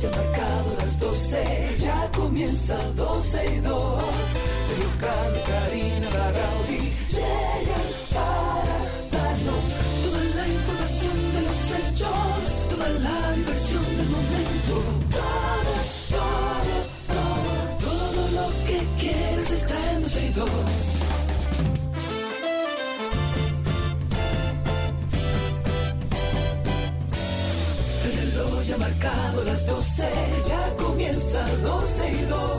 ya marcado las 12, ya comienza 12 y 2. Sergio Carlos, Karina, Larrauri llegan las 12, ya comienza 12 y 2.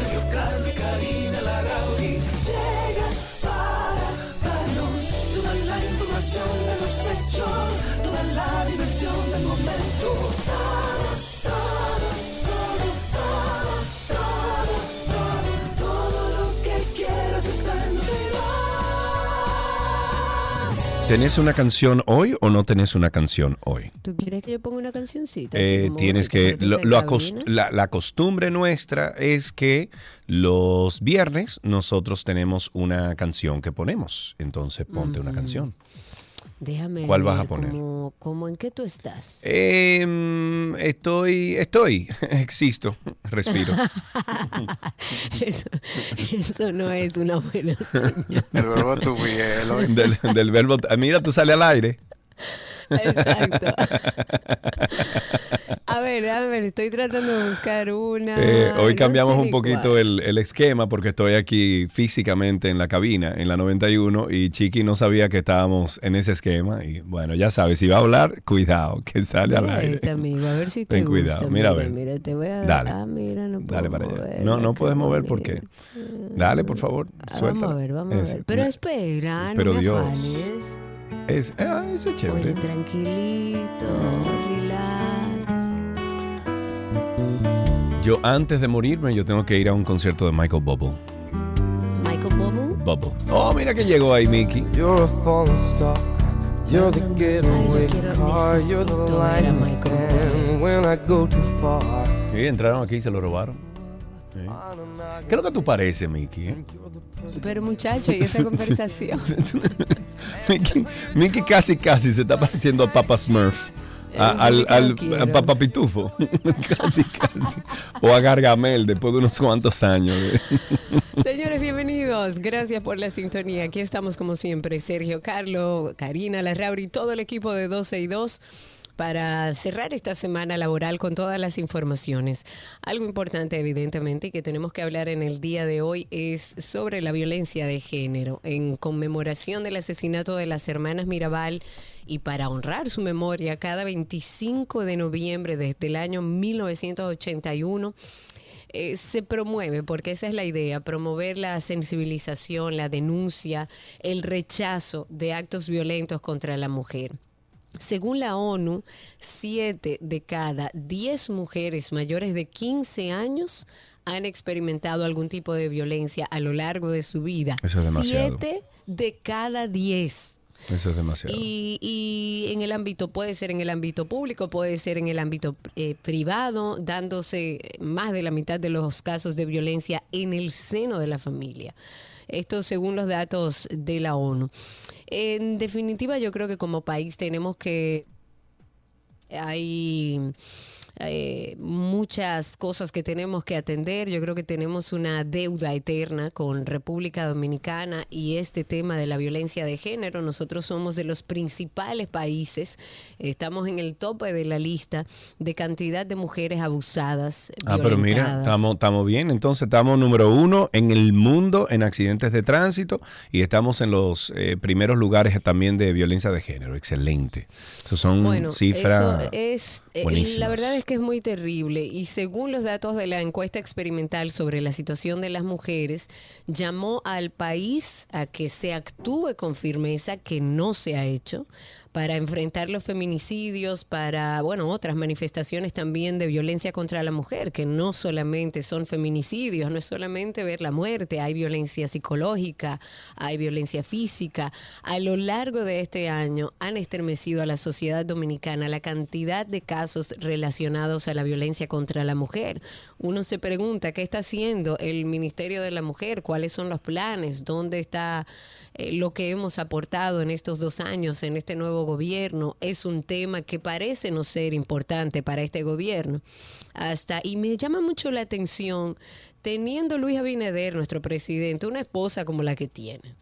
Sergio y Karina Larrauri llegan para darnos toda la información de los hechos, toda la diversión del momento. ¿Tenés una canción hoy o no tenés una canción hoy? ¿Tú quieres que yo ponga una cancioncita? Eh, tienes que lo- la, la costumbre nuestra es que los viernes nosotros tenemos una canción que ponemos entonces ponte una canción Déjame ¿Cuál vas a ver poner? Como, como en qué tú estás. Em, estoy estoy existo respiro Eso, eso no es una buena señal. El verbo tu del, del verbo mira tú sales al aire Exacto. A ver, a ver, estoy tratando de buscar una. Eh, hoy no cambiamos un poquito el, el esquema porque estoy aquí físicamente en la cabina, en la 91, y Chiqui no sabía que estábamos en ese esquema. Y bueno, ya sabes, si va a hablar, cuidado, que sale al Mira aire. amigo, a ver si te Ten gusta. cuidado, mira a ver. Mira, te voy a Dale. Ah, mira, no Dale puedo para allá. No, no puedes mover porque. bonito. Dale, por favor, Ah, suelta. Vamos a ver, vamos a ver. Pero espera, Pero no me Dios. afanes. Es, ah, eso es chévere. Oye, tranquilito, relax. Yo antes de morirme, yo tengo que ir a un concierto de Michael Bubble. Michael Bobo. Bubble. Oh, mira que llegó ahí, Mickey. You're a falling star. You're the getaway Ay, yo quiero- car. You're the a in the Michael sand when I go too far. Sí, entraron aquí y se lo robaron. Sí. ¿Qué es lo que tú pareces, Mickey? eh? Pero muchacho, ¿y esta conversación? Mickey, Mickey casi casi se está pareciendo a Papa Smurf. A, al, a Papa Pitufo. casi, casi. O a Gargamel después de unos cuantos años. Señores, bienvenidos. Gracias por la sintonía. Aquí estamos como siempre, Sergio Carlo, Karina Larrauri, todo el equipo de 12 y 2 para cerrar esta semana laboral con todas las informaciones. Algo importante, evidentemente, que tenemos que hablar en el día de hoy es sobre la violencia de género. En conmemoración del asesinato de las hermanas Mirabal y para honrar su memoria, cada 25 de noviembre desde el año 1981, eh, se promueve, porque esa es la idea, promover la sensibilización, la denuncia, el rechazo de actos violentos contra la mujer. Según la ONU, 7 de cada 10 mujeres mayores de 15 años han experimentado algún tipo de violencia a lo largo de su vida. Eso es demasiado. 7 de cada 10. Eso es demasiado. Y, y en el ámbito, puede ser en el ámbito público, puede ser en el ámbito eh, privado, dándose más de la mitad de los casos de violencia en el seno de la familia. Esto según los datos de la ONU. En definitiva, yo creo que como país tenemos que hay eh, muchas cosas que tenemos que atender. Yo creo que tenemos una deuda eterna con República Dominicana y este tema de la violencia de género. Nosotros somos de los principales países, estamos en el tope de la lista de cantidad de mujeres abusadas. Ah, pero mira, estamos, estamos bien. Entonces estamos número uno en el mundo en accidentes de tránsito y estamos en los eh, primeros lugares también de violencia de género. Excelente. Eso son Bueno, cifras eso es, eh, buenísimas. la verdad es que es muy terrible. Y según los datos de la encuesta experimental sobre la situación de las mujeres, llamó al país a que se actúe con firmeza, que no se ha hecho, para enfrentar los feminicidios, para, bueno, otras manifestaciones también de violencia contra la mujer, que no solamente son feminicidios, no es solamente ver la muerte, hay violencia psicológica, hay violencia física. A lo largo de este año han estremecido a la sociedad dominicana la cantidad de casos relacionados a la violencia contra la mujer. Uno se pregunta qué está haciendo el Ministerio de la Mujer, cuáles son los planes, dónde está eh, lo que hemos aportado en estos dos años en este nuevo gobierno. Es un tema que parece no ser importante para este gobierno. Hasta, y me llama mucho la atención, teniendo Luis Abinader, nuestro presidente, una esposa como la que tiene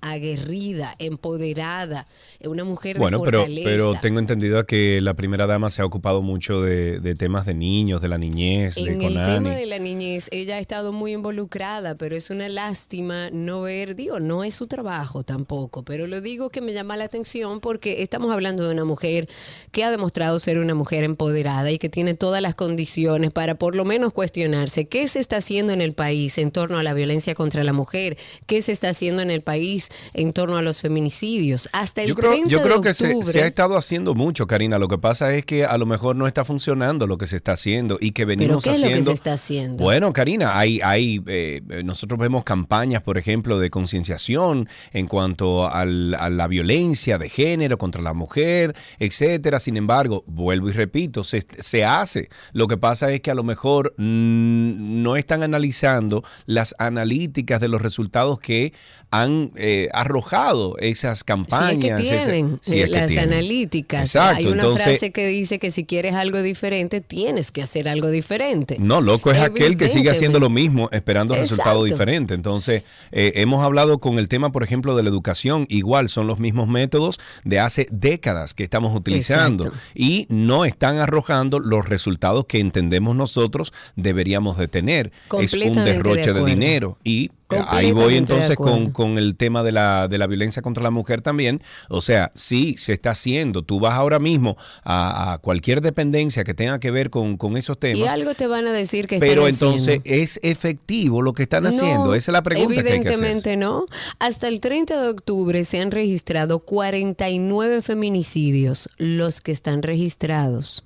aguerrida, empoderada, una mujer Bueno, de pero, fortaleza. pero tengo entendido que la primera dama se ha ocupado mucho de, de temas de niños, de la niñez, de En el tema de la niñez, ella ha estado muy involucrada, pero es una lástima no ver, digo, no es su trabajo tampoco, pero lo digo que me llama la atención porque estamos hablando de una mujer que ha demostrado ser una mujer empoderada y que tiene todas las condiciones para por lo menos cuestionarse qué se está haciendo en el país en torno a la violencia contra la mujer, qué se está haciendo en el país en torno a los feminicidios. Hasta el Yo creo, 30 yo creo de que se, ha estado haciendo mucho, Karina. Lo que pasa es que a lo mejor no está funcionando lo que se está haciendo y que pero venimos ¿qué es lo que se está haciendo? Bueno, Karina, hay, hay, eh, nosotros vemos campañas, por ejemplo, de concienciación en cuanto al- a la violencia de género contra la mujer, etcétera. Sin embargo, vuelvo y repito, se, se hace. Lo que pasa es que a lo mejor mm, no están analizando las analíticas de los resultados que han eh, arrojado esas Si campañas. es que ese- tienen si eh, que las tienen. analíticas. Exacto, Hay una entonces- frase que dice que si quieres algo diferente, tienes que hacer algo diferente. No, loco es aquel que sigue haciendo lo mismo esperando resultados diferentes. Entonces, eh, hemos hablado con el tema, por ejemplo, de la educación. Igual son los mismos métodos de hace décadas que estamos utilizando Exacto. y no están arrojando los resultados que entendemos nosotros deberíamos de tener. Es un de derroche de, acuerdo. dinero y ahí voy entonces con, con el tema de la, de la violencia contra la mujer también. O sea, sí, se está haciendo. Tú vas ahora mismo a, a cualquier dependencia que tenga que ver con, con esos temas. Y algo te van a decir que Pero están entonces, haciendo. ¿es efectivo lo que están No, haciendo? Esa es la pregunta que hay que hacer. Evidentemente no. Hasta el 30 de octubre se han registrado 49 feminicidios, los que están registrados.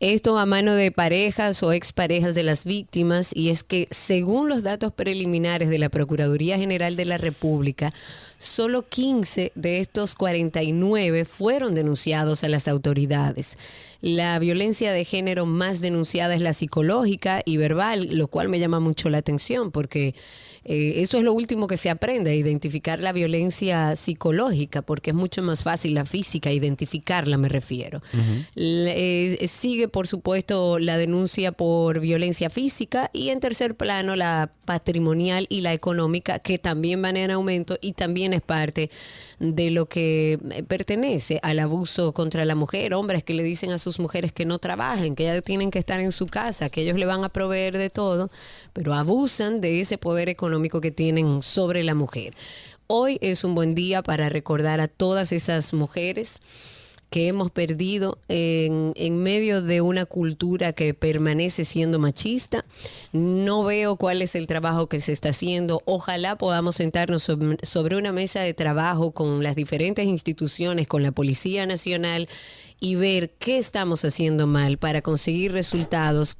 Esto a mano de parejas o exparejas de las víctimas y es que según los datos preliminares de la Procuraduría General de la República, solo 15 de estos 49 fueron denunciados a las autoridades. La violencia de género más denunciada es la psicológica y verbal, lo cual me llama mucho la atención porque eh, eso es lo último que se aprende, a identificar la violencia psicológica, porque es mucho más fácil la física, identificarla me refiero. Eh, sigue, por supuesto, la denuncia por violencia física y en tercer plano la patrimonial y la económica, que también van en aumento y también es parte de lo que eh, pertenece al abuso contra la mujer. Hombres que le dicen a sus mujeres que no trabajen, que ya tienen que estar en su casa, que ellos le van a proveer de todo, pero abusan de ese poder económico que tienen sobre la mujer. Hoy es un buen día para recordar a todas esas mujeres que hemos perdido en, en medio de una cultura que permanece siendo machista. No veo cuál es el trabajo que se está haciendo. Ojalá podamos sentarnos sobre, sobre una mesa de trabajo con las diferentes instituciones, con la Policía Nacional y ver qué estamos haciendo mal para conseguir resultados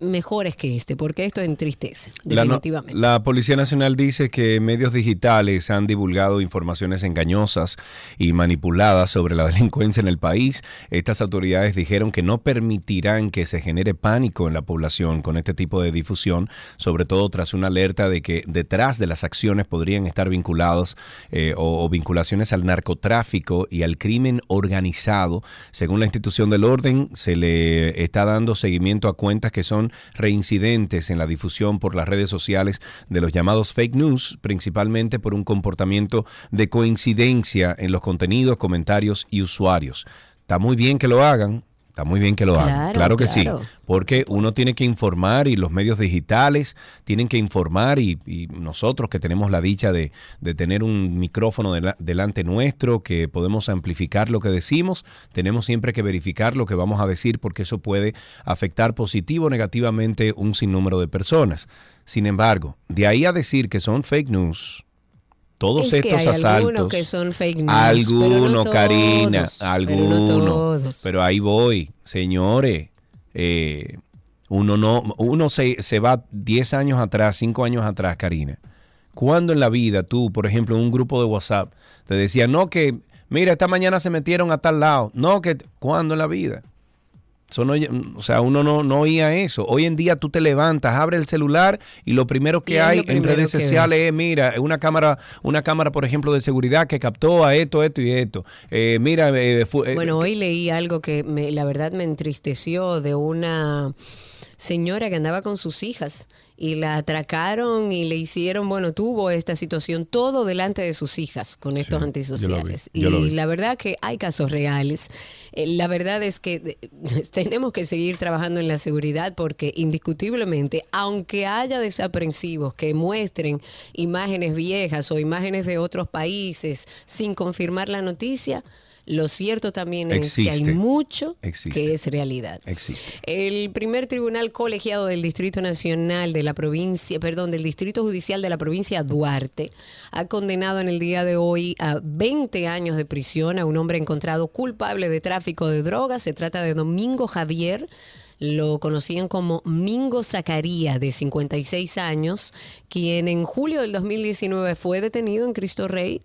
mejores que este, porque esto entristece, La, no- definitivamente. la Policía Nacional dice que medios digitales han divulgado informaciones engañosas y manipuladas sobre la delincuencia en el país. Estas autoridades dijeron que no permitirán que se genere pánico en la población con este tipo de difusión, sobre todo tras una alerta de que detrás de las acciones podrían estar vinculados eh, o, o vinculaciones al narcotráfico y al crimen organizado. Según la institución del orden, se le está dando seguimiento a cuentas que son reincidentes en la difusión por las redes sociales de los llamados fake news, principalmente por un comportamiento de coincidencia en los contenidos, comentarios y usuarios. Está muy bien que lo hagan. Está muy bien que lo hagan, Claro, claro que claro. sí, porque uno tiene que informar y los medios digitales tienen que informar y, y nosotros que tenemos la dicha de, de tener un micrófono dela- delante nuestro, que podemos amplificar lo que decimos, tenemos siempre que verificar lo que vamos a decir porque eso puede afectar positivo o negativamente un sinnúmero de personas. Sin embargo, de ahí a decir que son fake news, todos Es que estos hay asaltos. algunos que son fake news, Algunos, pero no Karina, pero algunos. no. Pero ahí voy, señores. eh, uno no, uno se, se va 10 años atrás, 5 años atrás, Karina. ¿Cuándo en la vida tú, por ejemplo, en un grupo de WhatsApp, te decía, no que, mira, esta mañana se metieron a tal lado? No que, ¿cuándo en la vida? Eso no- o sea, uno no, no oía eso. Hoy en día tú te levantas, abres el celular y lo primero que hay lo en primero redes sociales es, mira, una cámara, una cámara, por ejemplo, de seguridad que captó a esto, esto y esto. Eh, mira, eh, fu- eh, Bueno, hoy leí algo que me, la verdad me entristeció de una señora que andaba con sus hijas y la atracaron y le hicieron, bueno, tuvo esta situación todo delante de sus hijas con estos yo lo vi, antisociales. lo y vi. la verdad que hay casos reales. Eh, La verdad es que eh, tenemos que seguir trabajando en la seguridad porque indiscutiblemente, aunque haya desaprensivos que muestren imágenes viejas o imágenes de otros países sin confirmar la noticia, lo cierto también es que hay mucho Existe. que es realidad. existe. El primer tribunal colegiado del Distrito Nacional de la provincia, perdón, del Distrito Judicial de la provincia Duarte, ha condenado en el día de hoy a 20 años de prisión a un hombre encontrado culpable de tráfico de drogas. Se trata de Domingo Javier. Lo conocían como Mingo Zacaría, de 56 años, quien en julio del 2019 fue detenido en Cristo Rey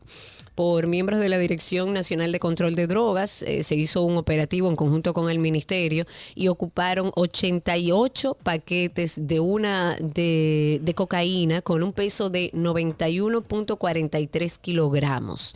por miembros de la Dirección Nacional de Control de Drogas. Eh, se hizo un operativo en conjunto con el ministerio y ocuparon 88 paquetes de una de, de cocaína con un peso de 91.43 kilogramos.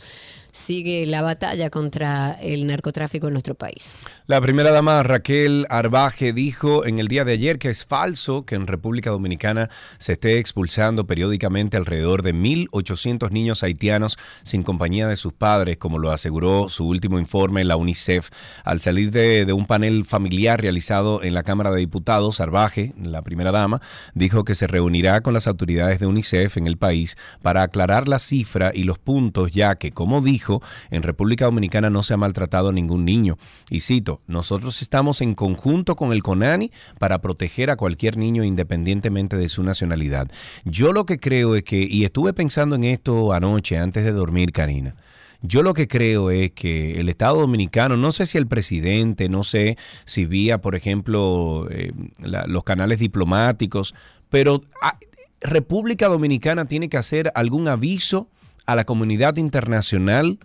Sigue la batalla contra el narcotráfico en nuestro país. La primera dama Raquel Arbaje dijo en el día de ayer que es falso que en República Dominicana se esté expulsando periódicamente alrededor de 1.800 niños haitianos sin compañía de sus padres, como lo aseguró su último informe la UNICEF. Al salir de, de un panel familiar realizado en la Cámara de Diputados, Arbaje, la primera dama, dijo que se reunirá con las autoridades de UNICEF en el país para aclarar la cifra y los puntos, ya que, como dijo, en República Dominicana no se ha maltratado a ningún niño. Y cito, nosotros estamos en conjunto con el CONANI para proteger a cualquier niño independientemente de su nacionalidad. Yo lo que creo es que, y estuve pensando en esto anoche antes de dormir, Karina, yo lo que creo es que el Estado Dominicano, no sé si el presidente, no sé si vía, por ejemplo, eh, los canales diplomáticos, pero ah, República Dominicana tiene que hacer algún aviso a la comunidad internacional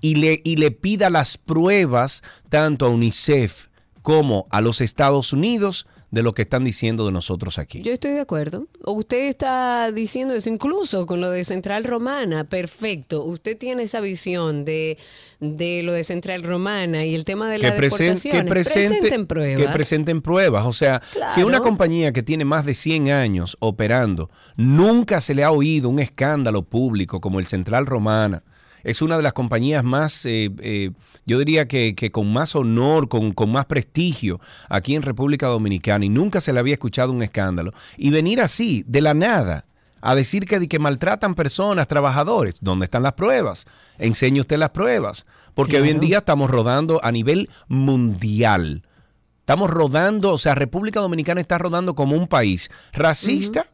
y le, y le pida las pruebas tanto a UNICEF como a los Estados Unidos de lo que están diciendo de nosotros aquí. Yo estoy de acuerdo. Usted está diciendo eso incluso con lo de Central Romana. Perfecto. Usted tiene esa visión de, de lo de Central Romana y el tema de la deportación. que presente- presenten pruebas. que presenten pruebas. O sea, si una Claro. compañía que tiene más de 100 años operando, nunca se le ha oído un escándalo público como el Central Romana. Es una de las compañías más, eh, eh, yo diría que, que con más honor, con, con más prestigio aquí en República Dominicana y nunca se le había escuchado un escándalo. Y venir así, de la nada, a decir que, que maltratan personas, trabajadores. ¿Dónde están las pruebas? Enseñe usted las pruebas. Porque hoy en día estamos rodando a nivel mundial. Estamos rodando, o sea, República Dominicana está rodando como un país racista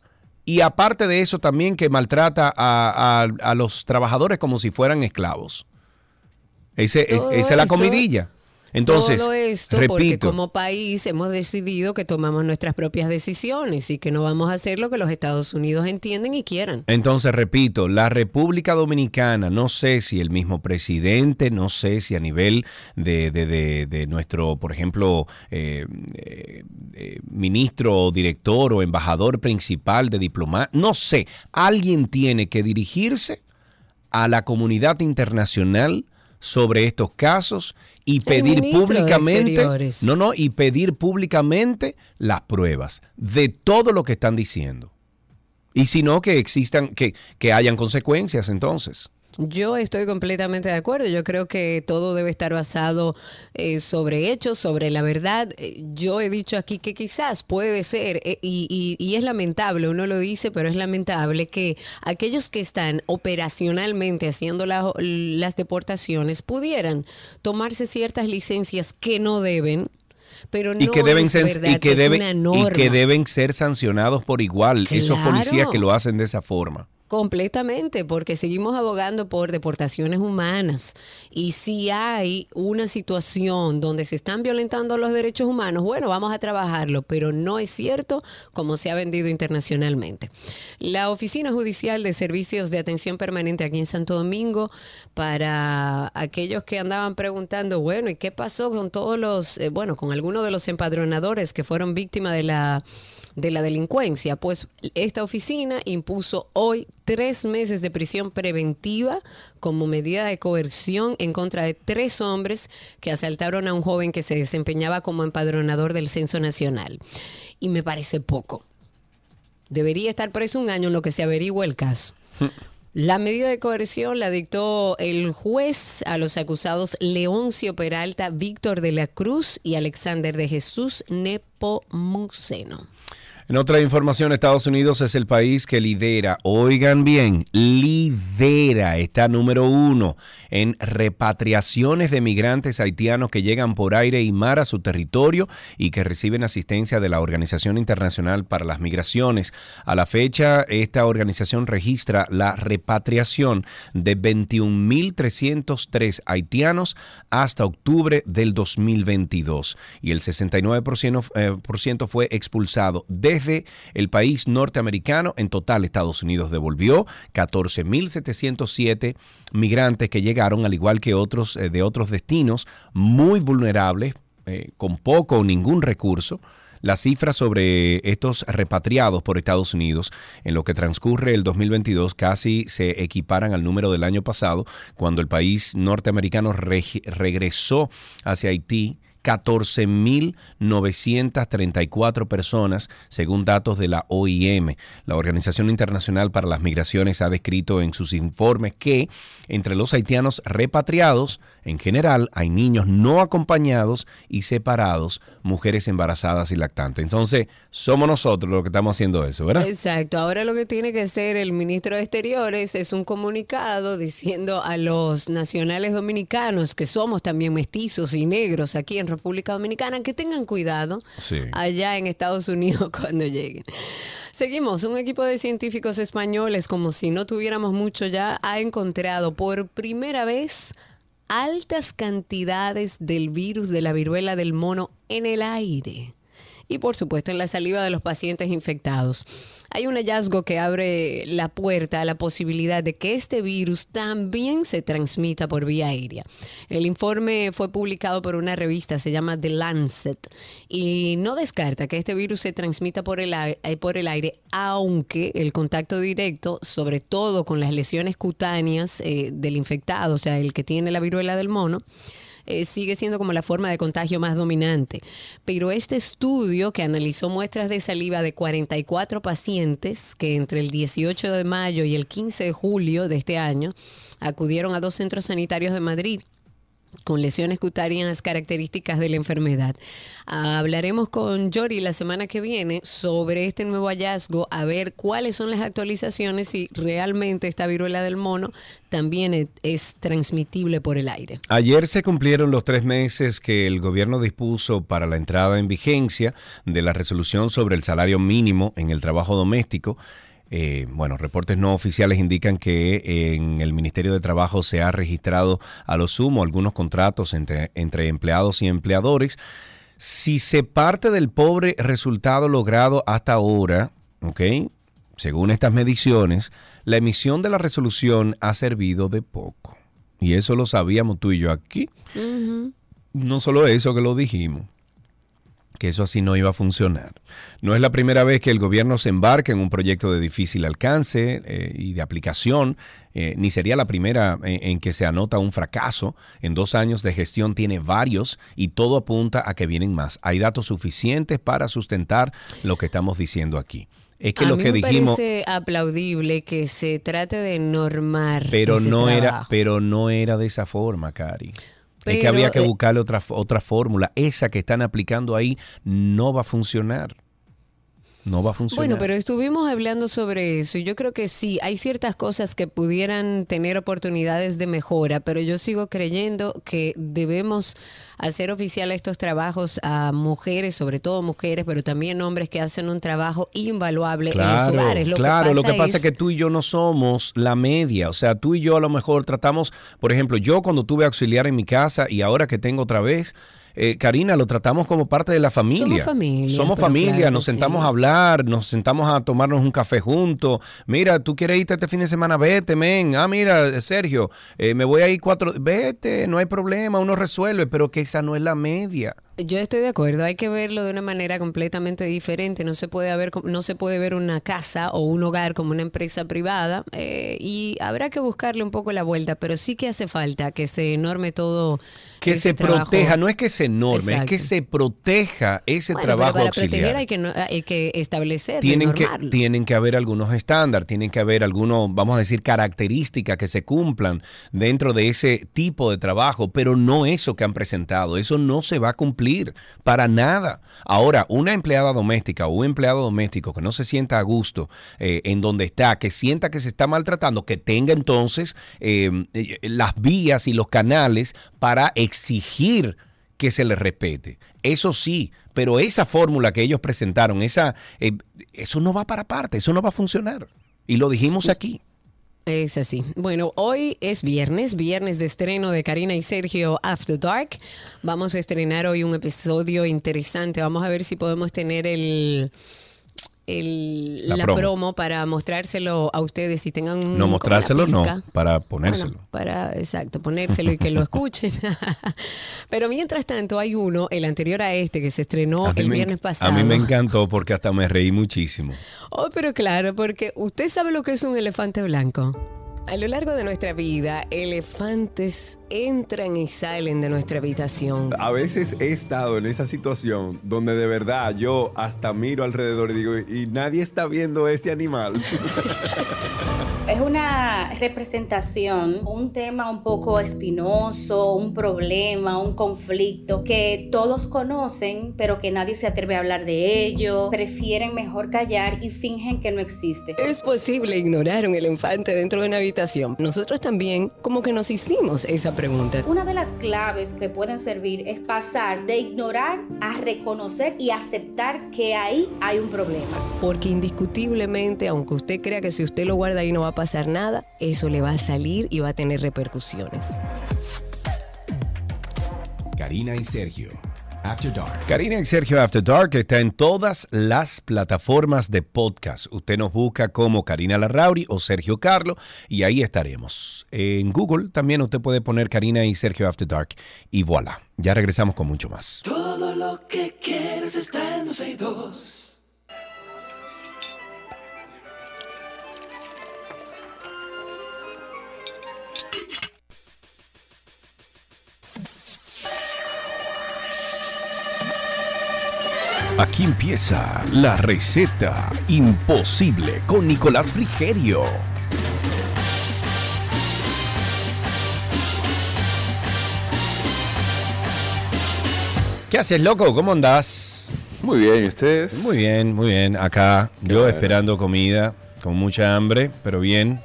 y aparte de eso también que maltrata a, a- a los trabajadores como si fueran esclavos. Ese, es- Todo esa es la comidilla. Entonces, Todo esto porque repito, como país hemos decidido que tomamos nuestras propias decisiones y que no vamos a hacer lo que los Estados Unidos entienden y quieran. Entonces, repito, la República Dominicana, no sé si el mismo presidente, no sé si a nivel de, de- de- de nuestro, por ejemplo, eh, eh, eh, ministro o director o embajador principal de diplomacia, no sé, alguien tiene que dirigirse a la comunidad internacional sobre estos casos y pedir públicamente no no y pedir públicamente las pruebas de todo lo que están diciendo y si no, que existan, que, que hayan consecuencias entonces. Yo estoy completamente de acuerdo. Yo creo que todo debe estar basado eh, sobre hechos, sobre la verdad. Eh, Yo he dicho aquí que quizás puede ser, eh, y, y- y es lamentable, uno lo dice, pero es lamentable que aquellos que están operacionalmente haciendo la- las deportaciones pudieran tomarse ciertas licencias que no deben. Pero no y que deben es ser verdad y que es deben una y norma. que deben ser sancionados por igual esos policías que lo hacen de esa forma. Completamente, porque seguimos abogando por deportaciones humanas. Y si hay una situación donde se están violentando los derechos humanos, bueno, vamos a trabajarlo, pero no es cierto como se ha vendido internacionalmente. La Oficina Judicial de Servicios de Atención Permanente aquí en Santo Domingo, para aquellos que andaban preguntando, bueno, ¿y qué pasó con todos los, eh, bueno, con algunos de los empadronadores que fueron víctimas de la de la delincuencia. Pues esta oficina impuso hoy tres meses de prisión preventiva como medida de coerción en contra de tres hombres que asaltaron a un joven que se desempeñaba como empadronador del Censo Nacional. Y me parece poco. Debería estar preso un año en lo que se averigua el caso. La medida de coerción la dictó el juez a los acusados Leoncio Peralta, Víctor de la Cruz y Alexander de Jesús Nepomuceno. En otra información, Estados Unidos es el país que lidera, oigan bien, lidera, está número uno en repatriaciones de migrantes haitianos que llegan por aire y mar a su territorio y que reciben asistencia de la Organización Internacional para las Migraciones. A la fecha, esta organización registra la repatriación de 21.303 haitianos hasta octubre del 2022 y el 69% eh, fue expulsado de desde el país norteamericano. En total, Estados Unidos devolvió 14.707 migrantes que llegaron, al igual que otros eh, de otros destinos muy vulnerables, eh, con poco o ningún recurso. Las cifras sobre estos repatriados por Estados Unidos en lo que transcurre el 2022 casi se equiparan al número del año pasado, cuando el país norteamericano regresó hacia Haití 14.934 personas, según datos de la OIM. La Organización Internacional para las Migraciones ha descrito en sus informes que entre los haitianos repatriados, en general, hay niños no acompañados y separados, mujeres embarazadas y lactantes. Entonces, somos nosotros los que estamos haciendo eso, ¿verdad? Exacto. Ahora lo que tiene que hacer el ministro de Exteriores es un comunicado diciendo a los nacionales dominicanos que somos también mestizos y negros aquí en República Dominicana que tengan cuidado allá en Estados Unidos cuando lleguen. Seguimos, un equipo de científicos españoles, como si no tuviéramos mucho ya, ha encontrado por primera vez altas cantidades del virus de la viruela del mono en el aire y por supuesto en la saliva de los pacientes infectados. Hay un hallazgo que abre la puerta a la posibilidad de que este virus también se transmita por vía aérea. El informe fue publicado por una revista, se llama The Lancet, y no descarta que este virus se transmita por el, eh, por el aire aunque el contacto directo, sobre todo con las lesiones cutáneas eh, del infectado, o sea, el que tiene la viruela del mono, eh, sigue siendo como la forma de contagio más dominante. Pero este estudio que analizó muestras de saliva de 44 pacientes que entre el 18 de mayo y el 15 de julio de este año acudieron a dos centros sanitarios de Madrid con lesiones cutáneas características de la enfermedad. Hablaremos con Jory la semana que viene sobre este nuevo hallazgo, a ver cuáles son las actualizaciones y realmente esta viruela del mono también es, transmitible por el aire. Ayer se cumplieron los tres meses que el gobierno dispuso para la entrada en vigencia de la resolución sobre el salario mínimo en el trabajo doméstico. Eh, bueno, reportes no oficiales indican que en el Ministerio de Trabajo se ha registrado a lo sumo algunos contratos entre, entre empleados y empleadores. Si se parte del pobre resultado logrado hasta ahora, ¿ok? Según estas mediciones, la emisión de la resolución ha servido de poco. Y eso lo sabíamos tú y yo aquí. No solo eso que lo dijimos que eso así no iba a funcionar. No es la primera vez que el gobierno se embarca en un proyecto de difícil alcance eh, y de aplicación, eh, ni sería la primera en, en, que se anota un fracaso. En dos años de gestión tiene varios y todo apunta a que vienen más. Hay datos suficientes para sustentar lo que estamos diciendo aquí. Es que a lo mí que me dijimos, parece aplaudible que se trate de normar pero ese no era, pero no era de esa forma, Cari. Es que había que eh, buscarle otra, otra fórmula. Esa que están aplicando ahí no va a funcionar. No va a funcionar. Bueno, pero estuvimos hablando sobre eso y yo creo que sí, hay ciertas cosas que pudieran tener oportunidades de mejora, pero yo sigo creyendo que debemos hacer oficial estos trabajos a mujeres, sobre todo mujeres, pero también hombres que hacen un trabajo invaluable en los hogares. Lo claro, que lo que pasa pasa es que tú y yo no somos la media. O sea, tú y yo a lo mejor tratamos, por ejemplo, yo cuando tuve auxiliar en mi casa y ahora que tengo otra vez, eh, Karina, lo tratamos como parte de la familia. Somos familia, Somos familia, claro nos sentamos sí. a hablar, nos sentamos a tomarnos un café juntos. Mira, tú quieres irte este fin de semana, vete, men. Ah, mira, Sergio, eh, me voy a ir cuatro. Vete, no hay problema, uno resuelve, pero que esa no es la media. Yo estoy de acuerdo, hay que verlo de una manera completamente diferente. No se puede ver, no se puede ver una casa o un hogar como una empresa privada eh, y habrá que buscarle un poco la vuelta, pero sí que hace falta que se norme todo. Que se trabajo. proteja, no es que se norme, es que se proteja ese Bueno, pero trabajo para auxiliar. proteger hay que, no- hay que establecer, tienen que, tienen que haber algunos estándares, tienen que haber algunos, vamos a decir, características que se cumplan dentro de ese tipo de trabajo, pero no eso que han presentado, eso no se va a cumplir para nada. Ahora, una empleada doméstica o un empleado doméstico que no se sienta a gusto eh, en donde está, que sienta que se está maltratando, que tenga entonces eh, eh, las vías y los canales para exigir que se les respete. Eso sí, pero esa fórmula que ellos presentaron, esa, eh, eso no va para parte, eso no va a funcionar. Y lo dijimos aquí. Es así. Bueno, hoy es viernes, viernes de estreno de Karina y Sergio After Dark. Vamos a estrenar hoy un episodio interesante. Vamos a ver si podemos tener el, el- La la, promo. promo. para mostrárselo a ustedes y tengan un, No mostrárselo, no, para ponérselo. Bueno, para, exacto, ponérselo y que lo escuchen. Pero mientras tanto hay uno, el anterior a este, que se estrenó el me- viernes pasado. A mí me encantó porque hasta me reí muchísimo. Oh, pero claro, porque usted sabe lo que es un elefante blanco. A lo largo de nuestra vida, elefantes entran y salen de nuestra habitación. A veces he estado en esa situación donde de verdad yo hasta miro alrededor y digo, y nadie está viendo ese animal. Es una representación, un tema un poco espinoso, un problema, un conflicto que todos conocen, pero que nadie se atreve a hablar de ello, prefieren mejor callar y fingen que no existe. Es posible ignorar un elefante dentro de una habitación. Nosotros también como que nos hicimos esa pregunta. Una de las claves que pueden servir es pasar de ignorar a reconocer y aceptar que ahí hay un problema. Porque indiscutiblemente, aunque usted crea que si usted lo guarda ahí no va a pasar nada, eso le va a salir y va a tener repercusiones. Karina y Sergio. After Dark. Karina y Sergio After Dark está en todas las plataformas de podcast. Usted nos busca como Karina Larrauri o Sergio Carlo y ahí estaremos. En Google también usted puede poner Karina y Sergio After Dark y voilà. Ya regresamos con mucho más. Todo lo que quieres está en 12 y 2. Aquí empieza la receta imposible con Nicolás Frigerio. ¿Qué haces, loco? ¿Cómo andás? Muy bien, ¿y ustedes? Muy bien, muy bien. Acá, Qué yo bueno. esperando comida, con mucha hambre, pero bien.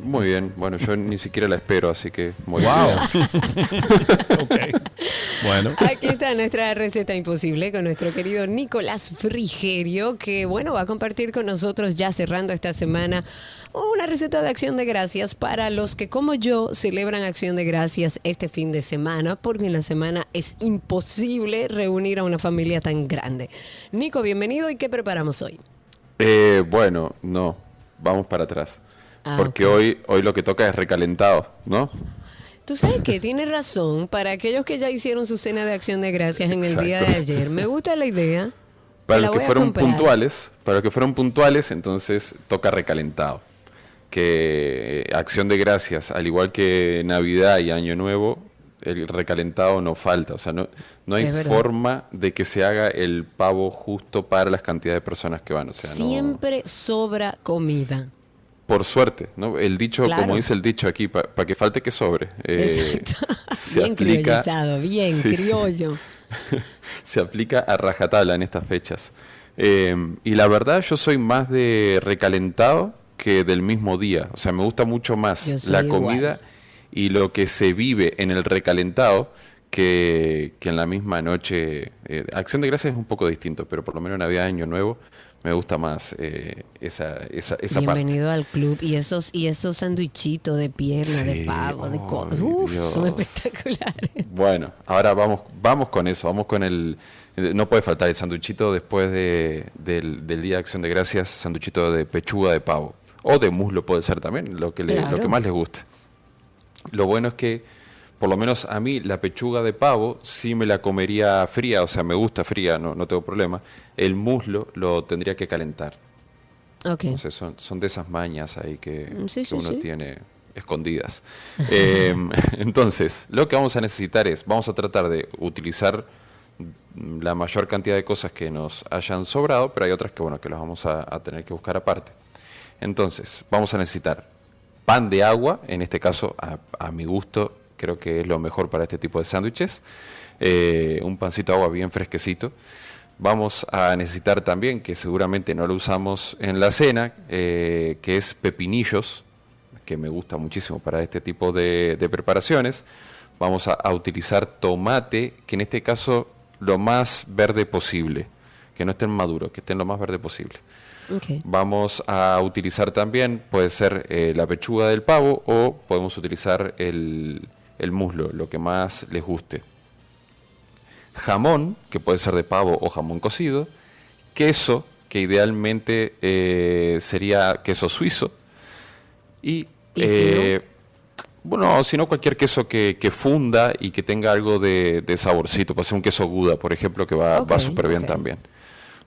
Muy bien. Bueno, yo ni siquiera la espero, así que muy Wow. Bueno. Aquí está nuestra receta imposible con nuestro querido Nicolás Frigerio, que bueno, va a compartir con nosotros ya cerrando esta semana una receta de acción de gracias para los que como yo celebran acción de gracias este fin de semana, porque en la semana es imposible reunir a una familia tan grande. Nico, bienvenido y ¿qué preparamos hoy? Eh, bueno, no. Vamos para atrás. Ah, Porque hoy, hoy lo que toca es recalentado, ¿no? Tú sabes que tienes razón, para aquellos que ya hicieron su cena de acción de gracias en el día de ayer, me gusta la idea. Para los que fueron puntuales, para los que fueron puntuales, entonces toca recalentado. Que eh, acción de gracias, al igual que Navidad y Año Nuevo, el recalentado no falta. O sea, no, no hay forma de que se haga el pavo justo para las cantidades de personas que van. O sea, no- Siempre sobra comida. Por suerte, ¿no? El dicho, Claro. como dice el dicho aquí, para que falte que sobre. eh, Bien aplica- criollizado, bien Sí, sí. criollo. se aplica a rajatabla en estas fechas. Eh, y la verdad, yo soy más de recalentado que del mismo día. O sea, me gusta mucho más la igual. comida y lo que se vive en el recalentado que, que en la misma noche. Eh, Acción de Gracias es un poco distinto, pero por lo menos Navidad, Año Nuevo, me gusta más eh, esa, esa, esa parte. Bienvenido al club. Y esos, y esos sandwichitos de pierna, de pavo, de cosas. Uf, son espectaculares. Bueno, ahora vamos, vamos con eso, vamos con el... No puede faltar el sanduchito después de- del, del Día de Acción de Gracias, sanduchito de pechuga de pavo. O de muslo puede ser también, lo que, le- Claro. lo que más les guste. Lo bueno es que, por lo menos a mí, la pechuga de pavo sí me la comería fría, o sea, me gusta fría, no, no tengo problema. El muslo lo tendría que calentar. Ok. Entonces son, son de esas mañas ahí que, Mm, sí, que sí, uno sí. tiene escondidas. Eh, entonces, lo que vamos a necesitar es, vamos a tratar de utilizar la mayor cantidad de cosas que nos hayan sobrado, pero hay otras que, bueno, que las vamos a, a tener que buscar aparte. Entonces, vamos a necesitar pan de agua, en este caso, a, a mi gusto, creo que es lo mejor para este tipo de sándwiches. Eh, un pancito de agua bien fresquecito. Vamos a necesitar también, que seguramente no lo usamos en la cena, eh, que es pepinillos, que me gusta muchísimo para este tipo de, de preparaciones. Vamos a, a utilizar tomate, que en este caso lo más verde posible, que no estén maduros, que estén lo más verde posible. Vamos a utilizar también, puede ser eh, la pechuga del pavo o podemos utilizar el, el muslo, lo que más les guste. Jamón, que puede ser de pavo o jamón cocido. Queso, que idealmente eh, sería queso suizo. Y, ¿Y si eh, bueno, si no cualquier queso que, que funda y que tenga algo de, de saborcito. Puede ser un queso Gouda, por ejemplo, que va, Ok, va súper bien también.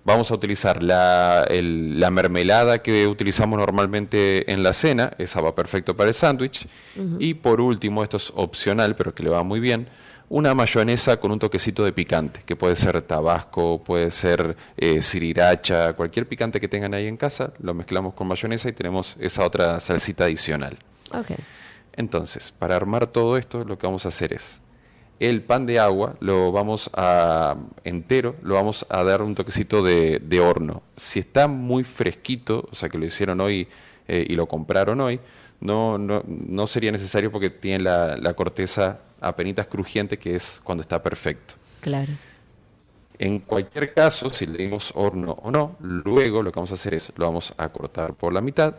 Vamos a utilizar la, el- la mermelada que utilizamos normalmente en la cena, esa va perfecto para el sándwich. Y por último, esto es opcional, pero que le va muy bien, una mayonesa con un toquecito de picante, que puede ser tabasco, puede ser eh, sriracha, cualquier picante que tengan ahí en casa, lo mezclamos con mayonesa y tenemos esa otra salsita adicional. Entonces, para armar todo esto, lo que vamos a hacer es el pan de agua, lo vamos a entero, lo vamos a dar un toquecito de, de horno. Si está muy fresquito, o sea que lo hicieron hoy eh, y lo compraron hoy, no, no, no sería necesario porque tiene la, la corteza apenitas crujiente, que es cuando está perfecto. Claro. En cualquier caso, si le dimos horno o no, luego lo que vamos a hacer es lo vamos a cortar por la mitad.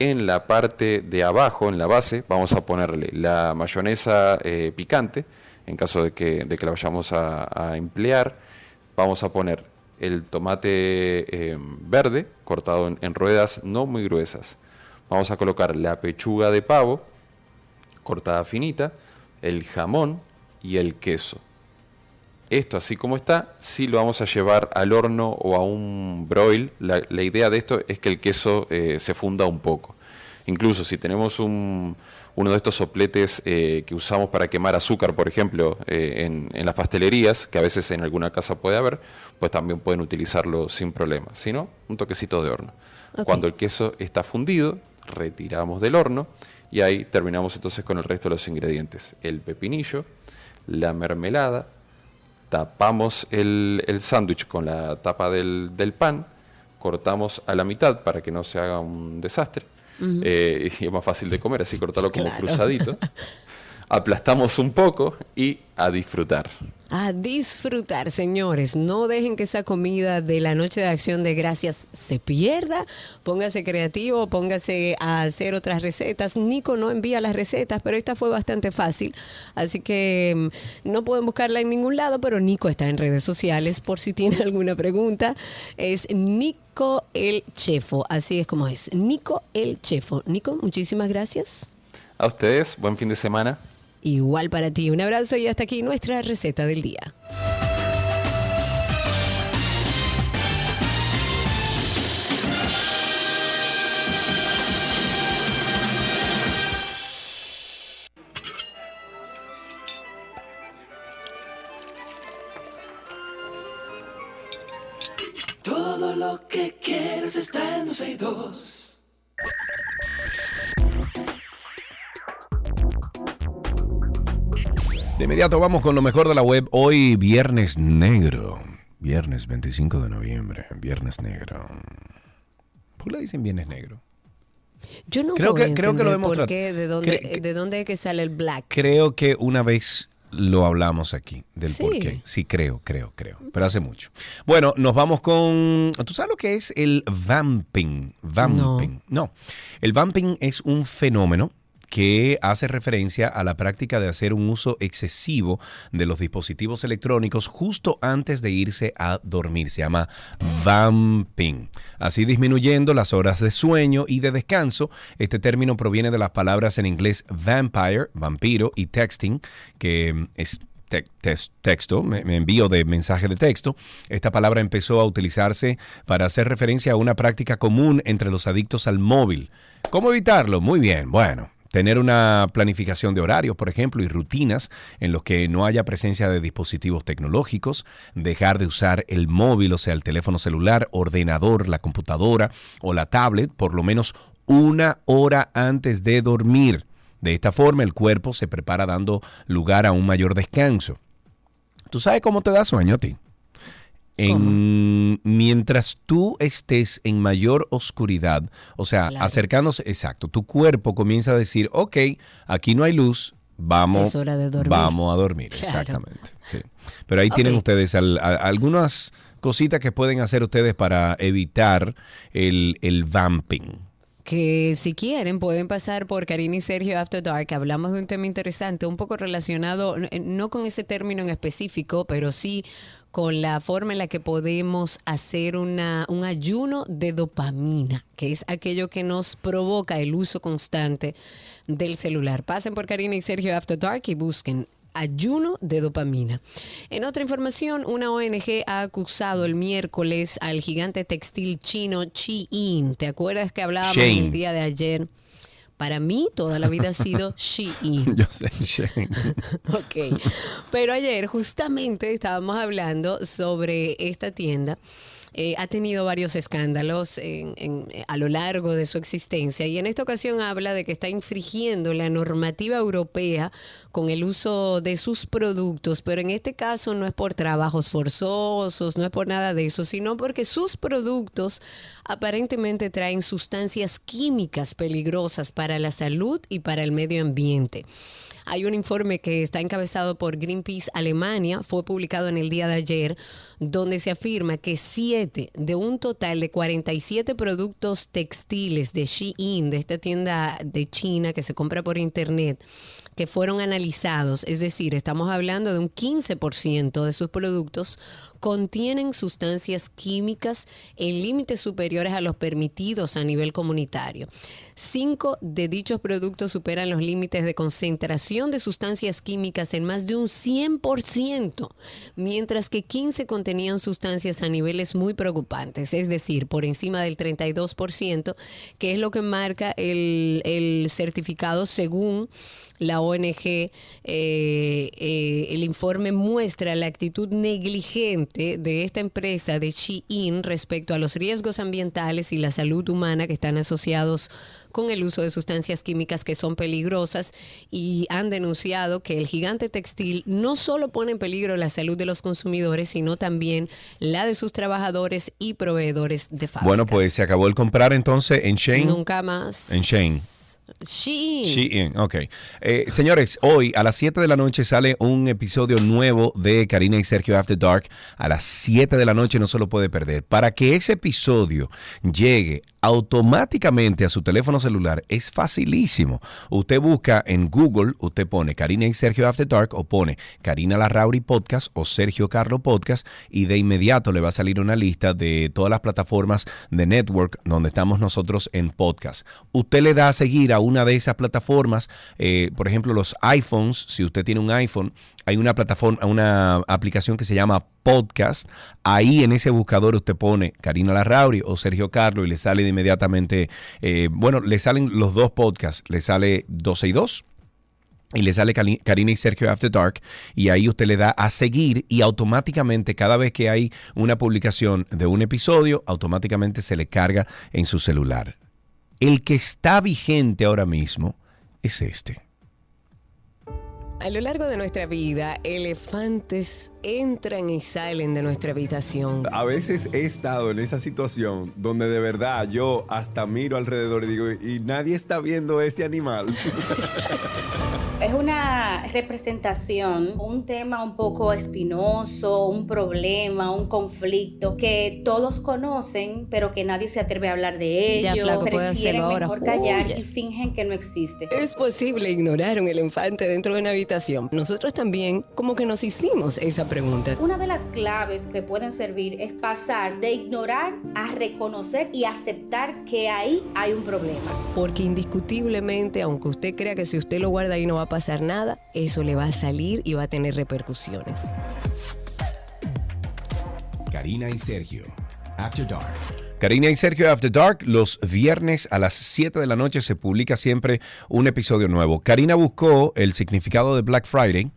En la parte de abajo, en la base, vamos a ponerle la mayonesa eh, picante, en caso de que, de que la vayamos a, emplear. Vamos a poner el tomate eh, verde, cortado en, ruedas no muy gruesas. Vamos a colocar la pechuga de pavo, cortada finita, el jamón y el queso. Esto así como está, sí lo vamos a llevar al horno o a un broil. La, la idea de esto es que el queso eh, se funda un poco. Incluso si tenemos un- uno de estos sopletes eh, que usamos para quemar azúcar, por ejemplo, eh, en, en las pastelerías, que a veces en alguna casa puede haber, pues también pueden utilizarlo sin problema. Si no, un toquecito de horno. Cuando el queso está fundido, retiramos del horno y ahí terminamos entonces con el resto de los ingredientes. El pepinillo, la mermelada, tapamos el, el sándwich con la tapa del, del pan, cortamos a la mitad para que no se haga un desastre. Eh, y es más fácil de comer, así cortarlo como Claro. cruzadito. Aplastamos un poco y a disfrutar. A disfrutar, señores. No dejen que esa comida de la noche de acción de gracias se pierda. Póngase creativo, póngase a hacer otras recetas. Nico no envía las recetas, pero esta fue bastante fácil. Así que mm, no pueden buscarla en ningún lado, pero Nico está en redes sociales por si tiene alguna pregunta. Es Nico el Chefo. Así es como es. Nico el Chefo. Nico, muchísimas gracias. A ustedes, buen fin de semana. Igual para ti. Un abrazo y hasta aquí nuestra receta del día. Inmediato vamos con lo mejor de la web. Hoy viernes negro. Viernes 25 de noviembre, Viernes Negro. ¿Por qué le dicen Viernes Negro? Yo nunca Creo que- creo que lo hemos qué, de dónde, Cre- de dónde es que sale el black. Creo que una vez lo hablamos aquí, del Sí. por qué. Sí, creo, creo, creo. Pero hace mucho. Bueno, nos vamos con... ¿Tú sabes lo que es el vamping? Vamping. No. El vamping es un fenómeno que hace referencia a la práctica de hacer un uso excesivo de los dispositivos electrónicos justo antes de irse a dormir. Se llama vamping. Así disminuyendo las horas de sueño y de descanso. Este término proviene de las palabras en inglés vampire, vampiro, y texting, que es te- tes- texto, me envío de mensaje de texto. Esta palabra empezó a utilizarse para hacer referencia a una práctica común entre los adictos al móvil. ¿Cómo evitarlo? Muy bien, bueno. Tener una planificación de horarios, por ejemplo, y rutinas en los que no haya presencia de dispositivos tecnológicos, dejar de usar el móvil, o sea, el teléfono celular, ordenador, la computadora o la tablet, por lo menos una hora antes de dormir. De esta forma, el cuerpo se prepara dando lugar a un mayor descanso. ¿Tú sabes cómo te da sueño a ti? En, mientras tú estés en mayor oscuridad, o sea, Claro. acercándose, exacto, tu cuerpo comienza a decir, ok, aquí no hay luz, vamos, vamos a dormir, Claro. exactamente. sí. Pero ahí tienen ustedes al- a- algunas cositas que pueden hacer ustedes para evitar el, el vamping. que si quieren pueden pasar por Karina y Sergio After Dark. Hablamos de un tema interesante, un poco relacionado, no con ese término en específico, pero sí con la forma en la que podemos hacer una, un ayuno de dopamina, que es aquello que nos provoca el uso constante del celular. Pasen por Karina y Sergio After Dark y busquen ayuno de dopamina. En otra información, una ONG ha acusado el miércoles al gigante textil chino Shein. ¿Te acuerdas que hablábamos el día de ayer? Para mí toda la vida ha sido Shein. Yo sé, Shane. Ok. Pero ayer justamente estábamos hablando sobre esta tienda. Eh, ha tenido varios escándalos en- en- a lo largo de su existencia y en esta ocasión habla de que está infringiendo la normativa europea con el uso de sus productos, pero en este caso no es por trabajos forzosos, no es por nada de eso, sino porque sus productos aparentemente traen sustancias químicas peligrosas para la salud y para el medio ambiente. Hay un informe que está encabezado por Greenpeace Alemania, fue publicado en el día de ayer, donde se afirma que 7 de un total de 47 productos textiles de Shein, de esta tienda de China que se compra por internet, que fueron analizados, es decir, estamos hablando de un 15% de sus productos contienen sustancias químicas en límites superiores a los permitidos a nivel comunitario. Cinco de dichos productos superan los límites de concentración de sustancias químicas en más de un 100%, mientras que 15 contenían sustancias a niveles muy preocupantes, es decir, por encima del 32%, que es lo que marca el, el certificado según la ONG, eh, eh, el informe muestra la actitud negligente de esta empresa de Shein respecto a los riesgos ambientales y la salud humana que están asociados con el uso de sustancias químicas que son peligrosas y han denunciado que el gigante textil no solo pone en peligro la salud de los consumidores, sino también la de sus trabajadores y proveedores de fábricas. Bueno, pues se acabó el comprar entonces en Shane. Nunca más. En Shein. Shein. Shein, ok. Eh, señores, hoy a las 7 de la noche sale un episodio nuevo de Karina y Sergio After Dark. A las 7 de la noche no se lo puede perder. Para que ese episodio llegue automáticamente a su teléfono celular es facilísimo. Usted busca en Google, usted pone Karina y Sergio After Dark o pone Karina Larrauri Podcast o Sergio Carlo Podcast y de inmediato le va a salir una lista de todas las plataformas de network donde estamos nosotros en podcast. Usted le da a seguir a una de esas plataformas, eh, por ejemplo los iPhones, si usted tiene un iPhone, hay una plataforma, una aplicación que se llama Podcast. Ahí en ese buscador usted pone Karina Larrauri o Sergio Carlo y le sale de inmediatamente, eh, bueno, le salen los dos podcasts, le sale 12 y 2 y le sale Karina y Sergio After Dark y ahí usted le da a seguir y automáticamente cada vez que hay una publicación de un episodio, automáticamente se le carga en su celular. El que está vigente ahora mismo es este. A lo largo de nuestra vida, elefantes entran y salen de nuestra habitación. A veces he estado en esa situación donde de verdad yo hasta miro alrededor y digo, y nadie está viendo ese animal. Es una representación, un tema un poco espinoso, un problema, un conflicto que todos conocen, pero que nadie se atreve a hablar de Ya, ello. flaco, puede Prefieren hacerlo ahora. mejor callar Huye. y fingen que no existe. Es posible ignorar un elefante dentro de una habitación. Nosotros también como que nos hicimos esa pregunta. Una de las claves que pueden servir es pasar de ignorar a reconocer y aceptar que ahí hay un problema. Porque indiscutiblemente, aunque usted crea que si usted lo guarda ahí no va a pasar nada, eso le va a salir y va a tener repercusiones. Karina y Sergio. After Dark. Karina y Sergio After Dark, los viernes a las 7 de la noche se publica siempre un episodio nuevo. Karina buscó el significado de Black Friday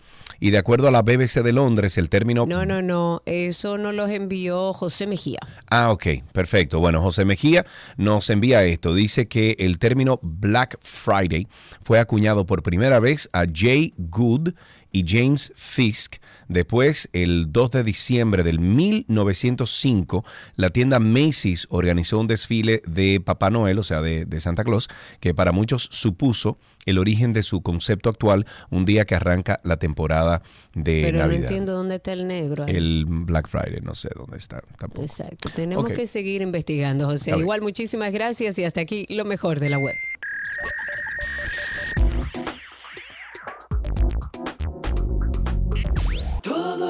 y de acuerdo a la BBC de Londres, el término... No, no, no, eso nos los envió José Mejía. Ah, ok, perfecto. Bueno, José Mejía nos envía esto. Dice que el término Black Friday fue acuñado por primera vez a Jay Good y James Fisk. Después, el 2 de diciembre del 1905, la tienda Macy's organizó un desfile de Papá Noel, o sea, de, de Santa Claus, que para muchos supuso el origen de su concepto actual, un día que arranca la temporada de Pero no entiendo dónde está el negro. ahí. El Black Friday, no sé dónde está tampoco. Exacto, tenemos que seguir investigando, José. Igual, muchísimas gracias y hasta aquí lo mejor de la web.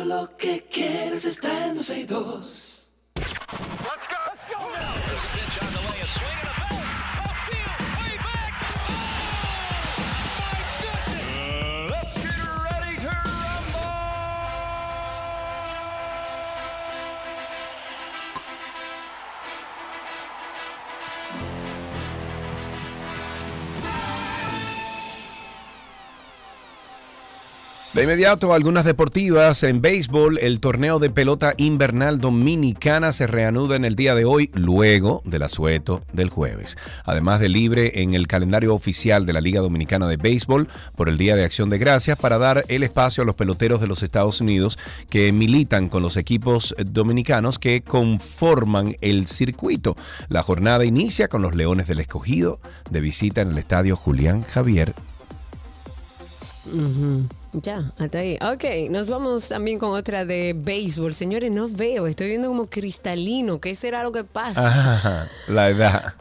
Lo que quieres está en 12 y 2. De inmediato, algunas deportivas. En béisbol, el torneo de pelota invernal dominicana se reanuda en el día de hoy, luego del asueto del jueves. Además de libre en el calendario oficial de la Liga Dominicana de Béisbol por el Día de Acción de Gracias para dar el espacio a los peloteros de los Estados Unidos que militan con los equipos dominicanos que conforman el circuito. La jornada inicia con los Leones del Escogido de visita en el estadio Julián Javier. Ya, hasta ahí. Ok, nos vamos también con otra de béisbol. Señores, no veo, estoy viendo como cristalino. ¿Qué será lo que pasa? Ajá, la edad.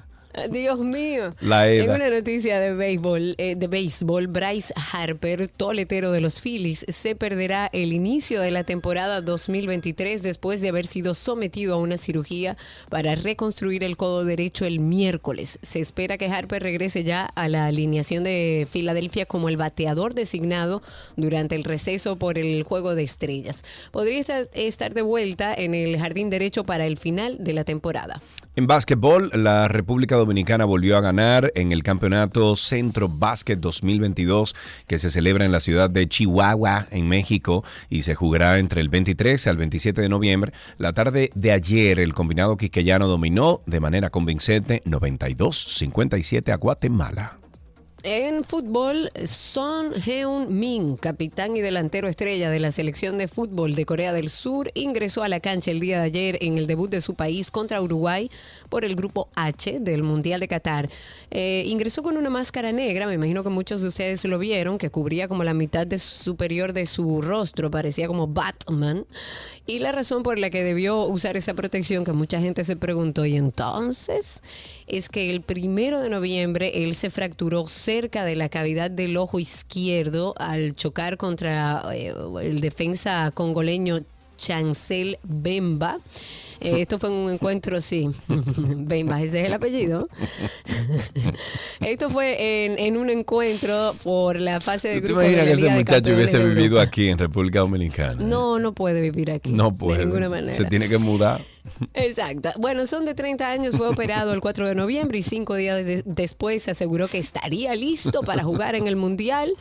Dios mío. La En Eva. una noticia de béisbol, eh, de béisbol, Bryce Harper, toletero de los Phillies, se perderá el inicio de la temporada 2023 después de haber sido sometido a una cirugía para reconstruir el codo derecho el miércoles. Se espera que Harper regrese ya a la alineación de Filadelfia como el bateador designado durante el receso por el juego de estrellas. Podría estar- estar de vuelta en el jardín derecho para el final de la temporada. En básquetbol, la República Dominicana volvió a ganar en el Campeonato Centro Básquet 2022 que se celebra en la ciudad de Chihuahua, en México, y se jugará entre el 23 al 27 de noviembre. La tarde de ayer, el combinado quisqueyano dominó de manera convincente 92-57 a Guatemala. En fútbol, Son Heung-min, capitán y delantero estrella de la selección de fútbol de Corea del Sur, ingresó a la cancha el día de ayer en el debut de su país contra Uruguay por el grupo H del Mundial de Qatar. Eh, ingresó con una máscara negra, me imagino que muchos de ustedes lo vieron, que cubría como la mitad de- superior de su rostro, parecía como Batman. Y la razón por la que debió usar esa protección, que mucha gente se preguntó, ¿y entonces? Es que el primero de noviembre él se fracturó cerca de la cavidad del ojo izquierdo al chocar contra eh, el defensa congoleño Chancel Bemba. Eh, esto fue un encuentro, sí. Bemba, ese es el apellido. Esto fue en, en un encuentro por la fase de ¿Tú te grupo de imaginas la que ese muchacho hubiese vivido aquí en República Dominicana? No, no puede vivir aquí. No puede. De ninguna manera. Se tiene que mudar. Exacto. Bueno, son de 30 años, fue operado el 4 de noviembre y cinco días de- después se aseguró que estaría listo para jugar en el Mundial.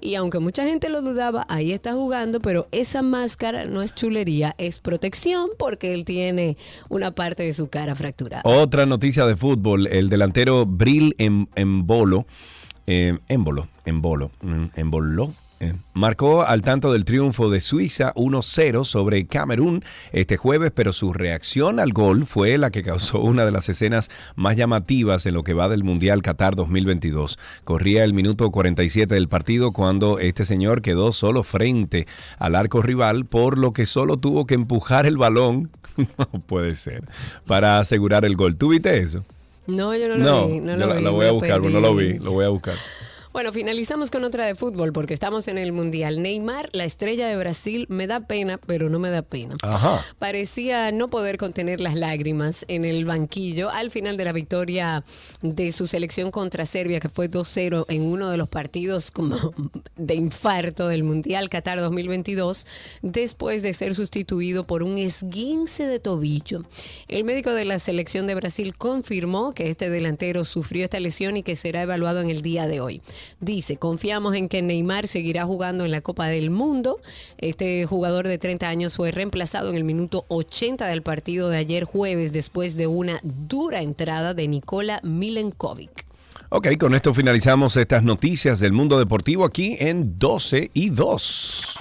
Y aunque mucha gente lo dudaba, ahí está jugando, pero esa máscara no es chulería, es protección porque él tiene una parte de su cara fracturada. Otra noticia de fútbol, el delantero Bril en, Embolo, eh, Embolo, Embolo, mm, Embolo, Marcó al tanto del triunfo de Suiza 1-0 sobre Camerún este jueves, pero su reacción al gol fue la que causó una de las escenas más llamativas en lo que va del Mundial Qatar 2022. Corría el minuto 47 del partido cuando este señor quedó solo frente al arco rival, por lo que solo tuvo que empujar el balón, no puede ser, para asegurar el gol. ¿Tú viste eso? No, yo no lo No, vi. No lo la, vi, la voy a buscar, perdí. no lo vi, lo voy a buscar. Bueno, finalizamos con otra de fútbol porque estamos en el Mundial. Neymar, la estrella de Brasil, me da pena, pero no me da pena. Ajá. Parecía no poder contener las lágrimas en el banquillo al final de la victoria de su selección contra Serbia, que fue 2-0 en uno de los partidos como de infarto del Mundial Qatar 2022, después de ser sustituido por un esguince de tobillo. El médico de la selección de Brasil confirmó que este delantero sufrió esta lesión y que será evaluado en el día de hoy. Dice, confiamos en que Neymar seguirá jugando en la Copa del Mundo. Este jugador de 30 años fue reemplazado en el minuto 80 del partido de ayer jueves después de una dura entrada de Nikola Milenkovic. Ok, con esto finalizamos estas noticias del mundo deportivo aquí en 12 y 2.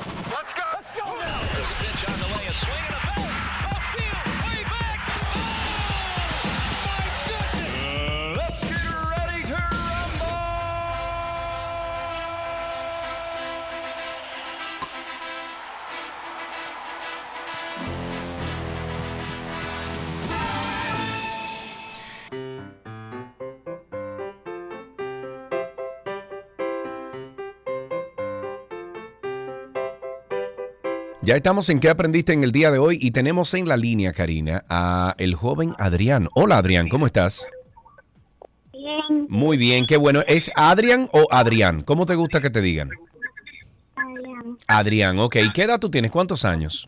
Ya estamos en qué aprendiste en el día de hoy y tenemos en la línea, Karina, a el joven Adrián. Hola Adrián, ¿cómo estás? Bien, Muy bien, qué bueno. ¿Es Adrián o Adrián? ¿Cómo te gusta que te digan? Adrián, Adrián, ok. ¿Qué edad tú tienes? ¿Cuántos años?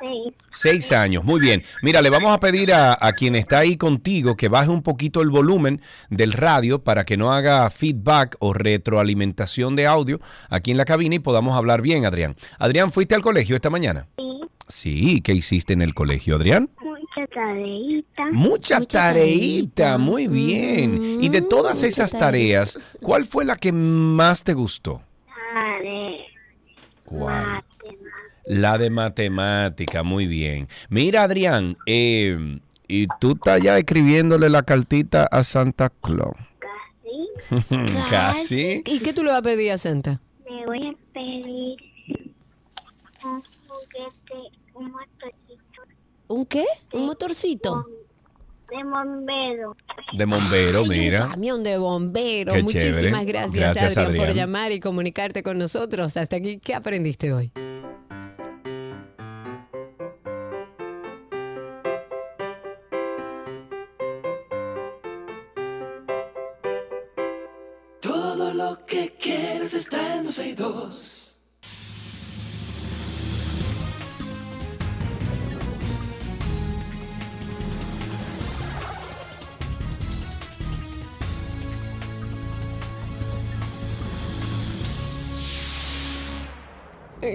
Seis, Seis años, muy bien. Mira, le vamos a pedir a, a quien está ahí contigo que baje un poquito el volumen del radio para que no haga feedback o retroalimentación de audio aquí en la cabina y podamos hablar bien, Adrián. Adrián, ¿fuiste al colegio esta mañana? sí, Sí, ¿qué hiciste en el colegio, Adrián? mucha tareita, Mucha, Mucha tareita, tareita. muy bien. Y de todas mucha esas tareas, ¿cuál fue la que más te gustó? tare, ¿Cuál? La de matemática, muy bien. Mira, Adrián, eh, y tú estás ya escribiéndole la cartita a Santa Claus. casi, Casi. ¿Y qué tú le vas a pedir a Santa? me voy a pedir un juguete, un motorcito ¿Un qué? ¿Un motorcito? de bombero. De bombero, Ay, mira. Un camión de bomberos. Qué Muchísimas chévere. gracias, Gracias, Adrián, por llamar y comunicarte con nosotros. Hasta aquí, ¿qué aprendiste hoy?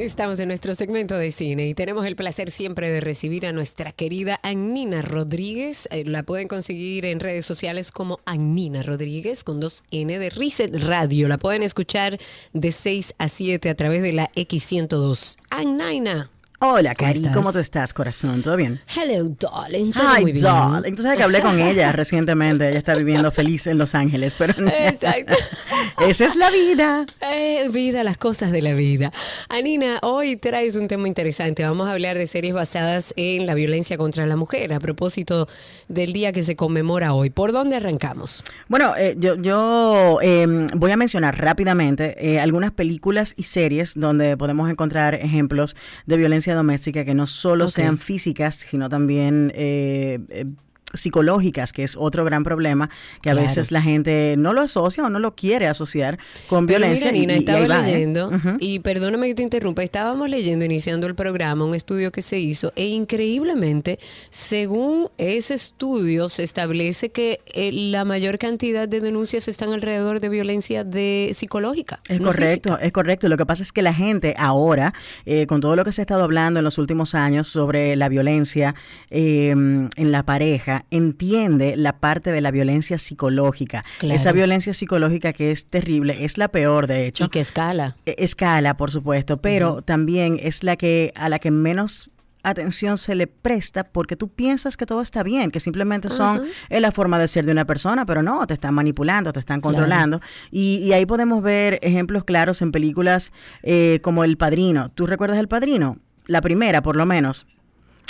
Estamos en nuestro segmento de cine y tenemos el placer siempre de recibir a nuestra querida Annina Rodríguez. Eh, La pueden conseguir en redes sociales como Annina Rodríguez con dos N de Reset Radio. La pueden escuchar de 6 a 7 a través de la X102. Annina. Hola, Cari? ¿cómo tú estás, corazón? ¿Todo bien? Hello, darling. Todo Ay, muy bien. darling. Sabes que hablé con ella recientemente. Ella está viviendo feliz en Los Ángeles, pero Exacto. esa es la vida. Eh, vida, las cosas de la vida. Anina, hoy traes un tema interesante. Vamos a hablar de series basadas en la violencia contra la mujer a propósito del día que se conmemora hoy. ¿Por dónde arrancamos? Bueno, eh, yo, yo eh, voy a mencionar rápidamente eh, algunas películas y series donde podemos encontrar ejemplos de violencia doméstica que no solo sean físicas, sino también eh, eh, psicológicas, que es otro gran problema que a Claro. veces la gente no lo asocia o no lo quiere asociar con Pero violencia. mira, y- Nina, y- estaba va, ¿eh? leyendo, y perdóname que te interrumpa, estábamos leyendo, iniciando el programa, un estudio que se hizo, e increíblemente, según ese estudio, se establece que eh, la mayor cantidad de denuncias están alrededor de violencia de psicológica. Es no correcto, física. es correcto. Lo que pasa es que la gente ahora, eh, con todo lo que se ha estado hablando en los últimos años sobre la violencia eh, en la pareja, entiende la parte de la violencia psicológica. Claro. Esa violencia psicológica que es terrible, es la peor de hecho. Y que escala. E- Escala, por supuesto, pero también es la que a la que menos atención se le presta porque tú piensas que todo está bien, que simplemente son es la forma de ser de una persona, pero no, te están manipulando, te están controlando. Y, y ahí podemos ver ejemplos claros en películas eh, como El Padrino. ¿Tú recuerdas El Padrino? La primera, por lo menos.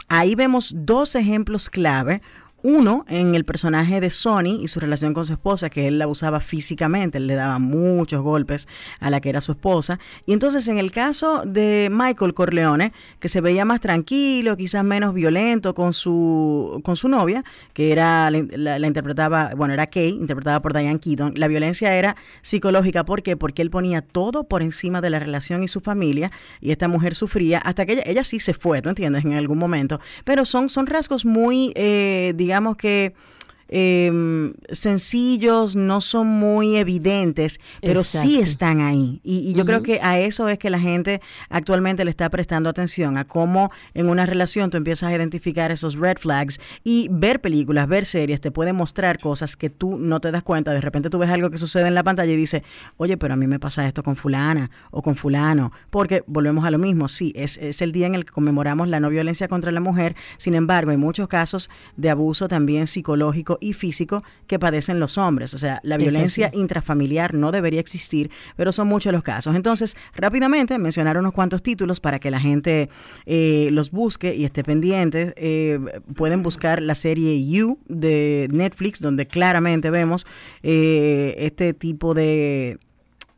Ahí vemos dos ejemplos clave. Uno en el personaje de Sony y su relación con su esposa, que él la usaba físicamente, él le daba muchos golpes a la que era su esposa. Y entonces en el caso de Michael Corleone, que se veía más tranquilo, quizás menos violento con su, con su novia, que era la, la- interpretaba, bueno, era Kay, interpretada por Diane Keaton, la violencia era psicológica. ¿Por qué? Porque él ponía todo por encima de la relación y su familia, y esta mujer sufría hasta que ella, ella sí se fue, ¿tú entiendes? En algún momento. Pero son, son rasgos muy, eh, que eh, sencillos, no son muy evidentes, pero sí están ahí. Y, y yo creo que a eso es que la gente actualmente le está prestando atención, a cómo en una relación tú empiezas a identificar esos red flags y ver películas, ver series, te puede mostrar cosas que tú no te das cuenta. De repente tú ves algo que sucede en la pantalla y dices, oye, pero a mí me pasa esto con fulana o con fulano, porque volvemos a lo mismo, sí, es, es el día en el que conmemoramos la no violencia contra la mujer, sin embargo, hay muchos casos de abuso también psicológico y físico que padecen los hombres. O sea, la Eso violencia sí. intrafamiliar no debería existir, pero son muchos los casos. Entonces, rápidamente mencionar unos cuantos títulos para que la gente eh, los busque y esté pendiente. Eh, pueden buscar la serie You de Netflix, donde claramente vemos eh, este tipo de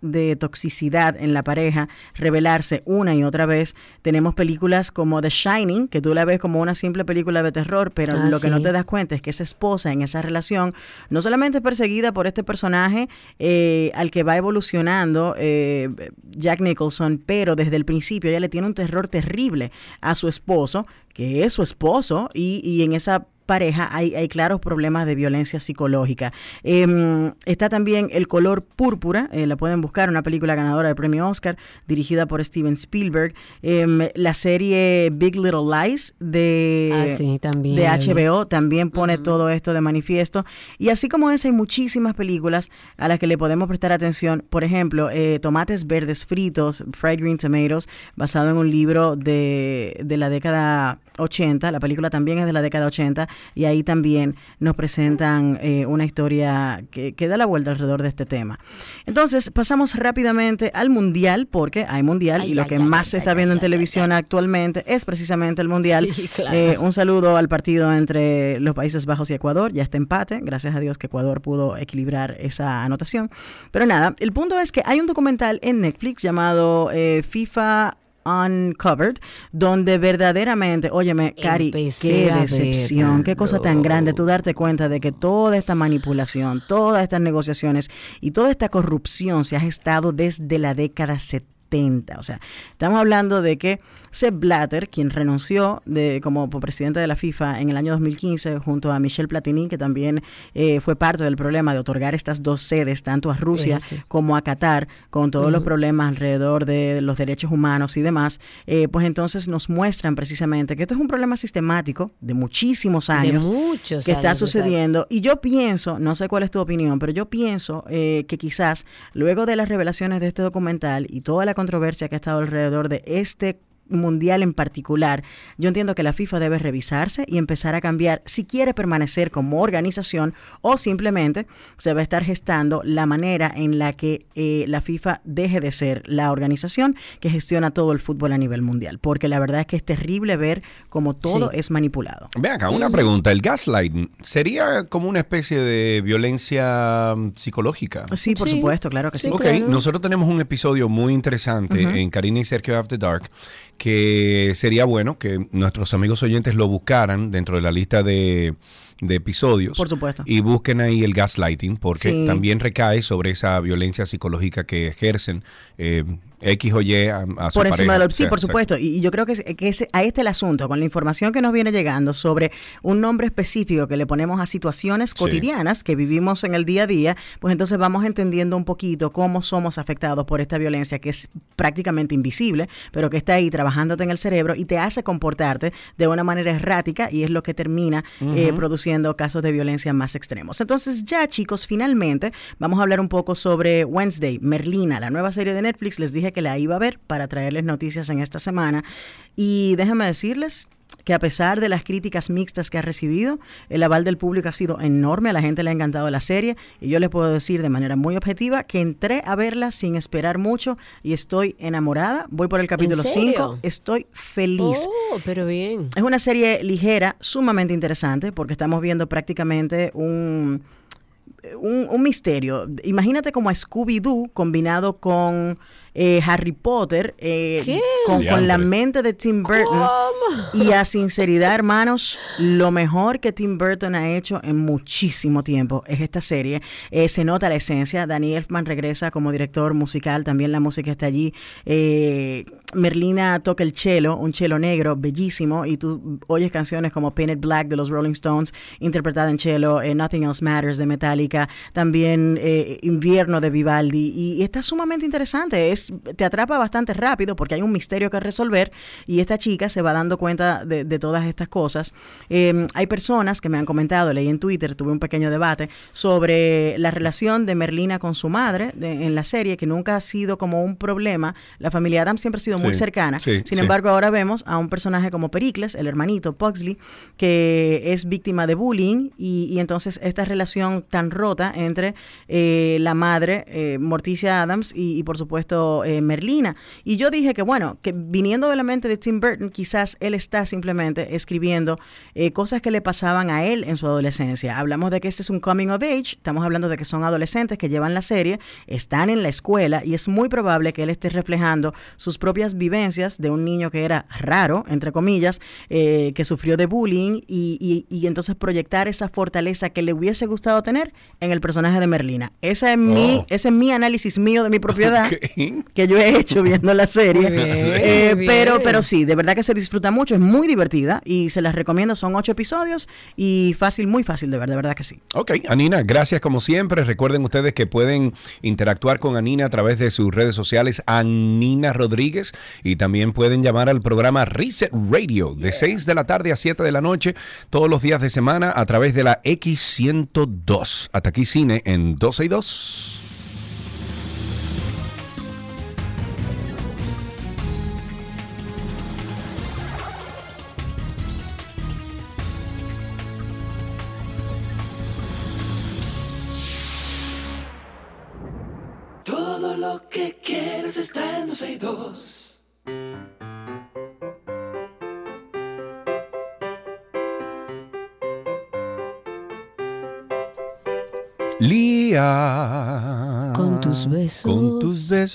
de toxicidad en la pareja revelarse una y otra vez. Tenemos películas como The Shining, que tú la ves como una simple película de terror, pero Ah, lo que no te das cuenta es que esa esposa en esa relación no solamente es perseguida por este personaje eh, al que va evolucionando eh, Jack Nicholson, pero desde el principio ella le tiene un terror terrible a su esposo, que es su esposo, y, y en esa pareja hay, hay claros problemas de violencia psicológica. Eh, está también El color púrpura, eh, la pueden buscar, una película ganadora del premio Oscar, dirigida por Steven Spielberg. Eh, la serie Big Little Lies de, Ah, sí, también de la vi. HBO también pone todo esto de manifiesto. Y así como esa, hay muchísimas películas a las que le podemos prestar atención. Por ejemplo, eh, Tomates Verdes Fritos, Fried Green Tomatoes, basado en un libro de, de la década 80. La película también es de la década 80 y ahí también nos presentan eh, una historia que, que da la vuelta alrededor de este tema. Entonces, pasamos rápidamente al Mundial, porque hay Mundial y lo que más se está viendo en televisión actualmente es precisamente el Mundial. Sí, claro. Eh, un saludo al partido entre los Países Bajos y Ecuador. Ya está empate. Gracias a Dios que Ecuador pudo equilibrar esa anotación. Pero nada, el punto es que hay un documental en Netflix llamado eh, FIFA Uncovered, donde verdaderamente, óyeme, Cari, Empecé qué decepción, qué cosa tan grande tú darte cuenta de que toda esta manipulación, todas estas negociaciones y toda esta corrupción se ha gestado desde la década 70. O sea, estamos hablando de que Sepp Blatter, quien renunció de, como presidente de la FIFA en el año 2015 junto a Michel Platini, que también eh, fue parte del problema de otorgar estas dos sedes, tanto a Rusia como a Qatar, con todos los problemas alrededor de los derechos humanos y demás, eh, pues entonces nos muestran precisamente que esto es un problema sistemático de muchísimos años muchos que está sucediendo. Y yo pienso, no sé cuál es tu opinión, pero yo pienso eh, que quizás luego de las revelaciones de este documental y toda la controversia que ha estado alrededor de este mundial en particular, yo entiendo que la FIFA debe revisarse y empezar a cambiar si quiere permanecer como organización o simplemente se va a estar gestando la manera en la que eh, la FIFA deje de ser la organización que gestiona todo el fútbol a nivel mundial, porque la verdad es que es terrible ver cómo todo Sí. es manipulado. Ve acá, una pregunta. ¿El gaslighting sería como una especie de violencia mm, psicológica? Sí, por supuesto, claro que sí. ok, nosotros tenemos un episodio muy interesante en Karina y Sergio After Dark que sería bueno que nuestros amigos oyentes lo buscaran dentro de la lista de, de episodios. Por supuesto. Y busquen ahí el gaslighting porque Sí. también recae sobre esa violencia psicológica que ejercen eh, X o Y a, a su por encima sí, por supuesto. Y, y yo creo que, es- que ese- a este el asunto, con la información que nos viene llegando sobre un nombre específico que le ponemos a situaciones Sí. cotidianas que vivimos en el día a día, pues entonces vamos entendiendo un poquito cómo somos afectados por esta violencia que es prácticamente invisible, pero que está ahí trabajándote en el cerebro y te hace comportarte de una manera errática y es lo que termina eh, produciendo casos de violencia más extremos. Entonces ya chicos, finalmente vamos a hablar un poco sobre Wednesday, Merlina, la nueva serie de Netflix. Les dije que la iba a ver para traerles noticias en esta semana y déjenme decirles que a pesar de las críticas mixtas que ha recibido, el aval del público ha sido enorme, a la gente le ha encantado la serie y yo les puedo decir de manera muy objetiva que entré a verla sin esperar mucho y estoy enamorada. Voy por el capítulo serio? 5, estoy feliz. Oh, pero bien. Es una serie ligera, sumamente interesante, porque estamos viendo prácticamente un, un, un misterio. Imagínate como a Scooby-Doo combinado con eh, Harry Potter, eh, con, con la mente de Tim Burton. Y a sinceridad, hermanos, lo mejor que Tim Burton ha hecho en muchísimo tiempo es esta serie. Eh, se nota la esencia. Danny Elfman regresa como director musical, también la música está allí. Eh, Merlina toca el cello, un cello negro bellísimo, y tú oyes canciones como Painted Black de los Rolling Stones, interpretada en cello, eh, Nothing Else Matters de Metallica, también eh, Invierno de Vivaldi, y, está sumamente interesante. Es, te atrapa bastante rápido porque hay un misterio que resolver, y esta chica se va dando cuenta de, todas estas cosas. Eh, hay personas que me han comentado, leí en Twitter, tuve un pequeño debate sobre la relación de Merlina con su madre en la serie, que nunca ha sido como un problema. La familia Adams siempre ha sido muy cercana. sí, Sin embargo, ahora vemos a un personaje como Pericles, el hermanito Pugsley, que es víctima de bullying y, y entonces esta relación tan rota entre eh, la madre, eh, Morticia Adams, y, y por supuesto eh, Merlina. Y yo dije que bueno, que viniendo de la mente de Tim Burton, quizás él está simplemente escribiendo eh, cosas que le pasaban a él en su adolescencia. Hablamos de que este es un coming of age, estamos hablando de que son adolescentes que llevan la serie, están en la escuela y es muy probable que él esté reflejando sus propias vivencias de un niño que era raro, entre comillas, eh, que sufrió de bullying y, y- y entonces proyectar esa fortaleza que le hubiese gustado tener en el personaje de Merlina. Ese es mi, Oh. ese es mi análisis mío de mi propiedad Ok. que yo he hecho viendo la serie. Muy bien, Eh, muy pero, bien. pero sí, de verdad que se disfruta mucho, es muy divertida y se las recomiendo. Son ocho episodios y fácil, muy fácil de ver, de verdad que sí. Ok, Anina, gracias como siempre. Recuerden ustedes que pueden interactuar con Anina a través de sus redes sociales, Anina Rodríguez, y también pueden llamar al programa Reset Radio de 6 de la tarde a 7 de la noche, todos los días de semana a través de la X102. Hasta aquí cine en 12 y 2.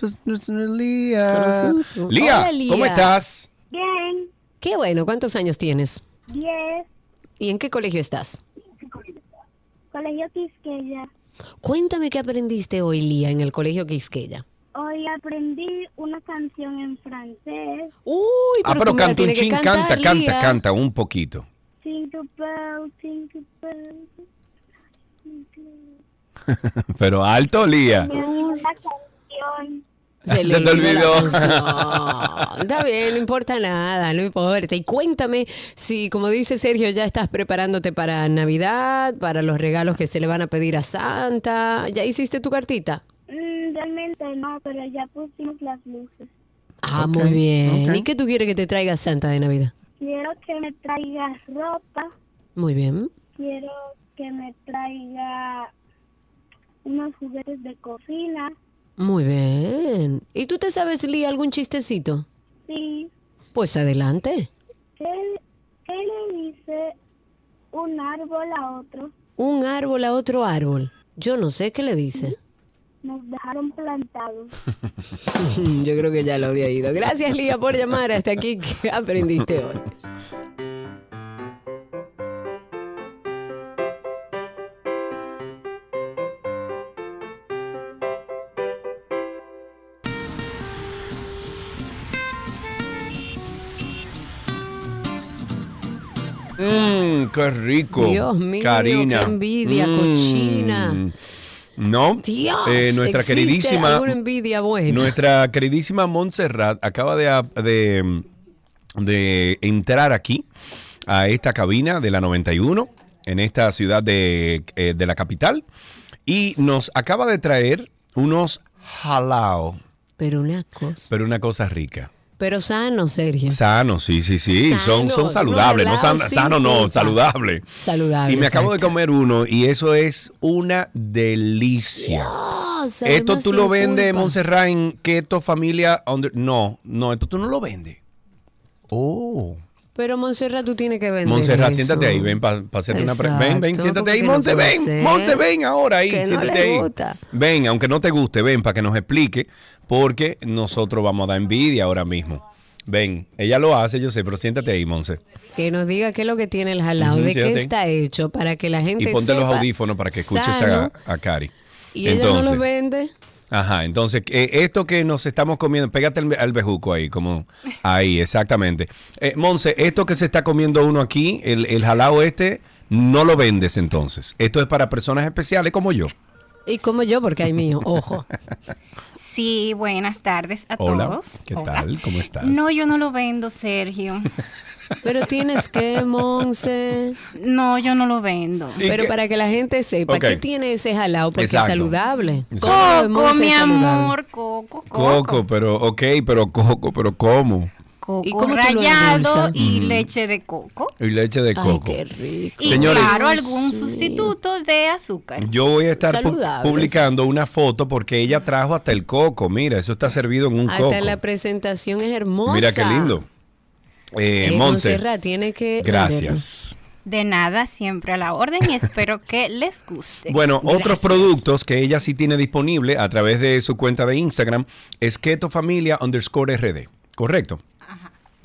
Besos, Lía. Lía, Hola, Lía. ¿cómo estás? Bien, Qué bueno, ¿cuántos años tienes? 10, ¿Y en qué colegio estás? Colegio Quisqueya. Cuéntame qué aprendiste hoy, Lía, en el colegio Quisqueya. Hoy aprendí una canción en francés. Uy, Ah, pero me la canta un tienes que chin, cantar, canta, canta, Lía. canta un poquito. Jingle bell, jingle bell. Pero alto, Lía. La canción. Se, le te olvidó. Está bien, no importa nada, no importa. Y cuéntame si, como dice Sergio, ya estás preparándote para Navidad, para los regalos que se le van a pedir a Santa. ¿Ya hiciste tu cartita? Mm, realmente no, pero ya pusimos las luces. Ah, muy bien. ¿Y qué tú quieres que te traiga Santa de Navidad? Quiero que me traiga ropa. Muy bien. Quiero que me traiga unos juguetes de cocina. Muy bien. ¿Y tú te sabes, Lía, algún chistecito? Sí. Pues adelante. ¿Qué, qué le dice un árbol a otro? Un árbol a otro árbol. Yo no sé qué le dice. Nos dejaron plantados. Yo creo que ya lo había ido. Gracias, Lía, por llamar hasta aquí. ¿Qué aprendiste hoy? Mmm, qué rico. Dios mío, Karina. qué envidia, Mm. cochina. No, Dios, eh, nuestra ¿existe queridísima, alguna envidia buena? nuestra queridísima Montserrat acaba de, de, de entrar aquí a esta cabina de la 91 en esta ciudad de, eh, de la capital y nos acaba de traer unos jalao, Pero una cosa. pero una cosa rica. Pero sano, Sergio. Sano, sí, sí, sí, son, son saludables, no san- sano no, culpa. saludable. Saludable. Y me acabo de comer uno y eso es una delicia. Dios, Esto tú lo vendes. Montserrat, en Keto Familia. Under- No, no, esto tú no lo vendes. Oh. Pero Montserrat, tú tienes que vender Montserrat, eso. siéntate ahí, ven para hacerte una pre- Ven, ven, siéntate ahí, no Monse, ven, Monse, ven ahora ahí, que no siéntate le ahí. gusta. Ven, aunque no te guste, ven para que nos explique, porque nosotros vamos a dar envidia ahora mismo. Ven, ella lo hace, yo sé, pero siéntate ahí, Monse. Que nos diga qué es lo que tiene el jalao, Ujú, de qué está hecho, para que la gente Y ponte los sepa audífonos para que escuches sano, a, a Cari. Y ella no los vende. Ajá, entonces eh, esto que nos estamos comiendo, pégate al, al bejuco ahí, como ahí, exactamente. Eh, Monse, esto que se está comiendo uno aquí, el, el jalao este, no lo vendes entonces. Esto es para personas especiales como yo. Y como yo, porque hay mío, ojo. Sí, buenas tardes a Hola, todos. ¿qué Hola. tal? ¿Cómo estás? No, yo no lo vendo, Sergio. Pero tienes que, Monse. No, yo no lo vendo. Pero para que la gente sepa. ¿qué tiene ese jalao? Porque Exacto. es saludable. Exacto. Coco, Monse mi amor, coco, coco. Coco, pero, ok, pero coco, pero ¿cómo? Coco ¿Y cómo rallado y Mm. leche de coco. Y leche de Ay, coco. qué rico. Y Señores- claro, algún sustituto de azúcar. Yo voy a estar pu- publicando una foto porque ella trajo hasta el coco. Mira, eso está servido en un coco. Hasta la presentación es hermosa. Mira qué lindo. Eh, Eh, Monse, tiene que gracias. De nada, siempre a la orden y espero que les guste. Bueno, otros productos que ella sí tiene disponible a través de su cuenta de Instagram es Keto Familia underscore RD. ¿Correcto?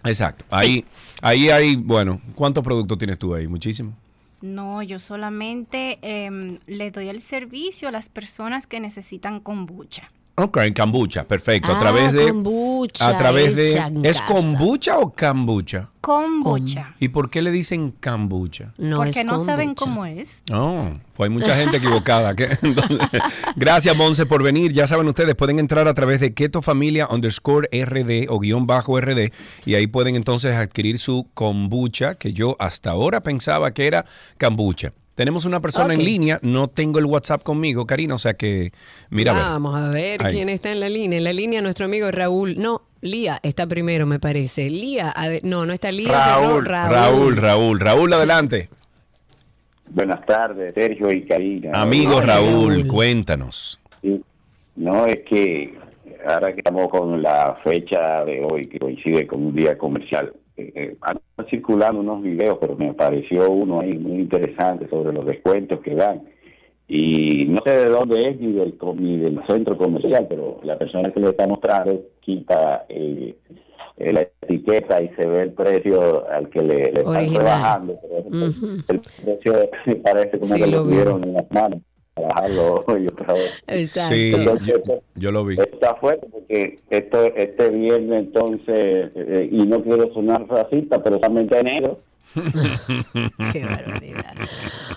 Exacto. Ahí, ahí hay, bueno, ¿cuántos productos tienes tú ahí? Muchísimo. No, yo solamente em, le doy el servicio a las personas que necesitan kombucha. Ok, kombucha, perfecto. a Ah, través de. kombucha a través de. en ¿Es casa. kombucha o kombucha? Kombucha. ¿Y por qué le dicen kombucha? No porque es no saben cómo es. Oh, pues hay mucha gente equivocada. entonces, gracias, Monse, por venir. Ya saben ustedes, pueden entrar a través de Keto Familia underscore RD o guion bajo RD y ahí pueden entonces adquirir su kombucha, que yo hasta ahora pensaba que era kombucha. Tenemos una persona en línea, no tengo el WhatsApp conmigo, Karina, o sea que, mira, a ver. Vamos a ver quién está en la línea. En la línea nuestro amigo Raúl. No, Lía está primero, me parece. Lía, no, no está Lía. cerró Raúl, Raúl, Raúl, Raúl, adelante. Buenas tardes, Sergio y Karina. Amigo Raúl, Raúl. cuéntanos. Sí. No, es que ahora que estamos con la fecha de hoy, que coincide con un día comercial, eh, andan circulando unos videos, pero me apareció uno ahí muy interesante sobre los descuentos que dan. Y no sé de dónde es ni del, ni del centro comercial, pero la persona que le está mostrando quita eh, eh, la etiqueta y se ve el precio al que le, le están rebajando. Pero Ujú. el precio parece como Sí, que lo lo vi. tuvieron en las manos para bajarlo hoy otra vez. Exacto. Sí, Entonces, yo, yo lo vi. Está fuerte porque esto este viernes entonces, eh, y no quiero sonar racista, pero solamente enero, Qué barbaridad.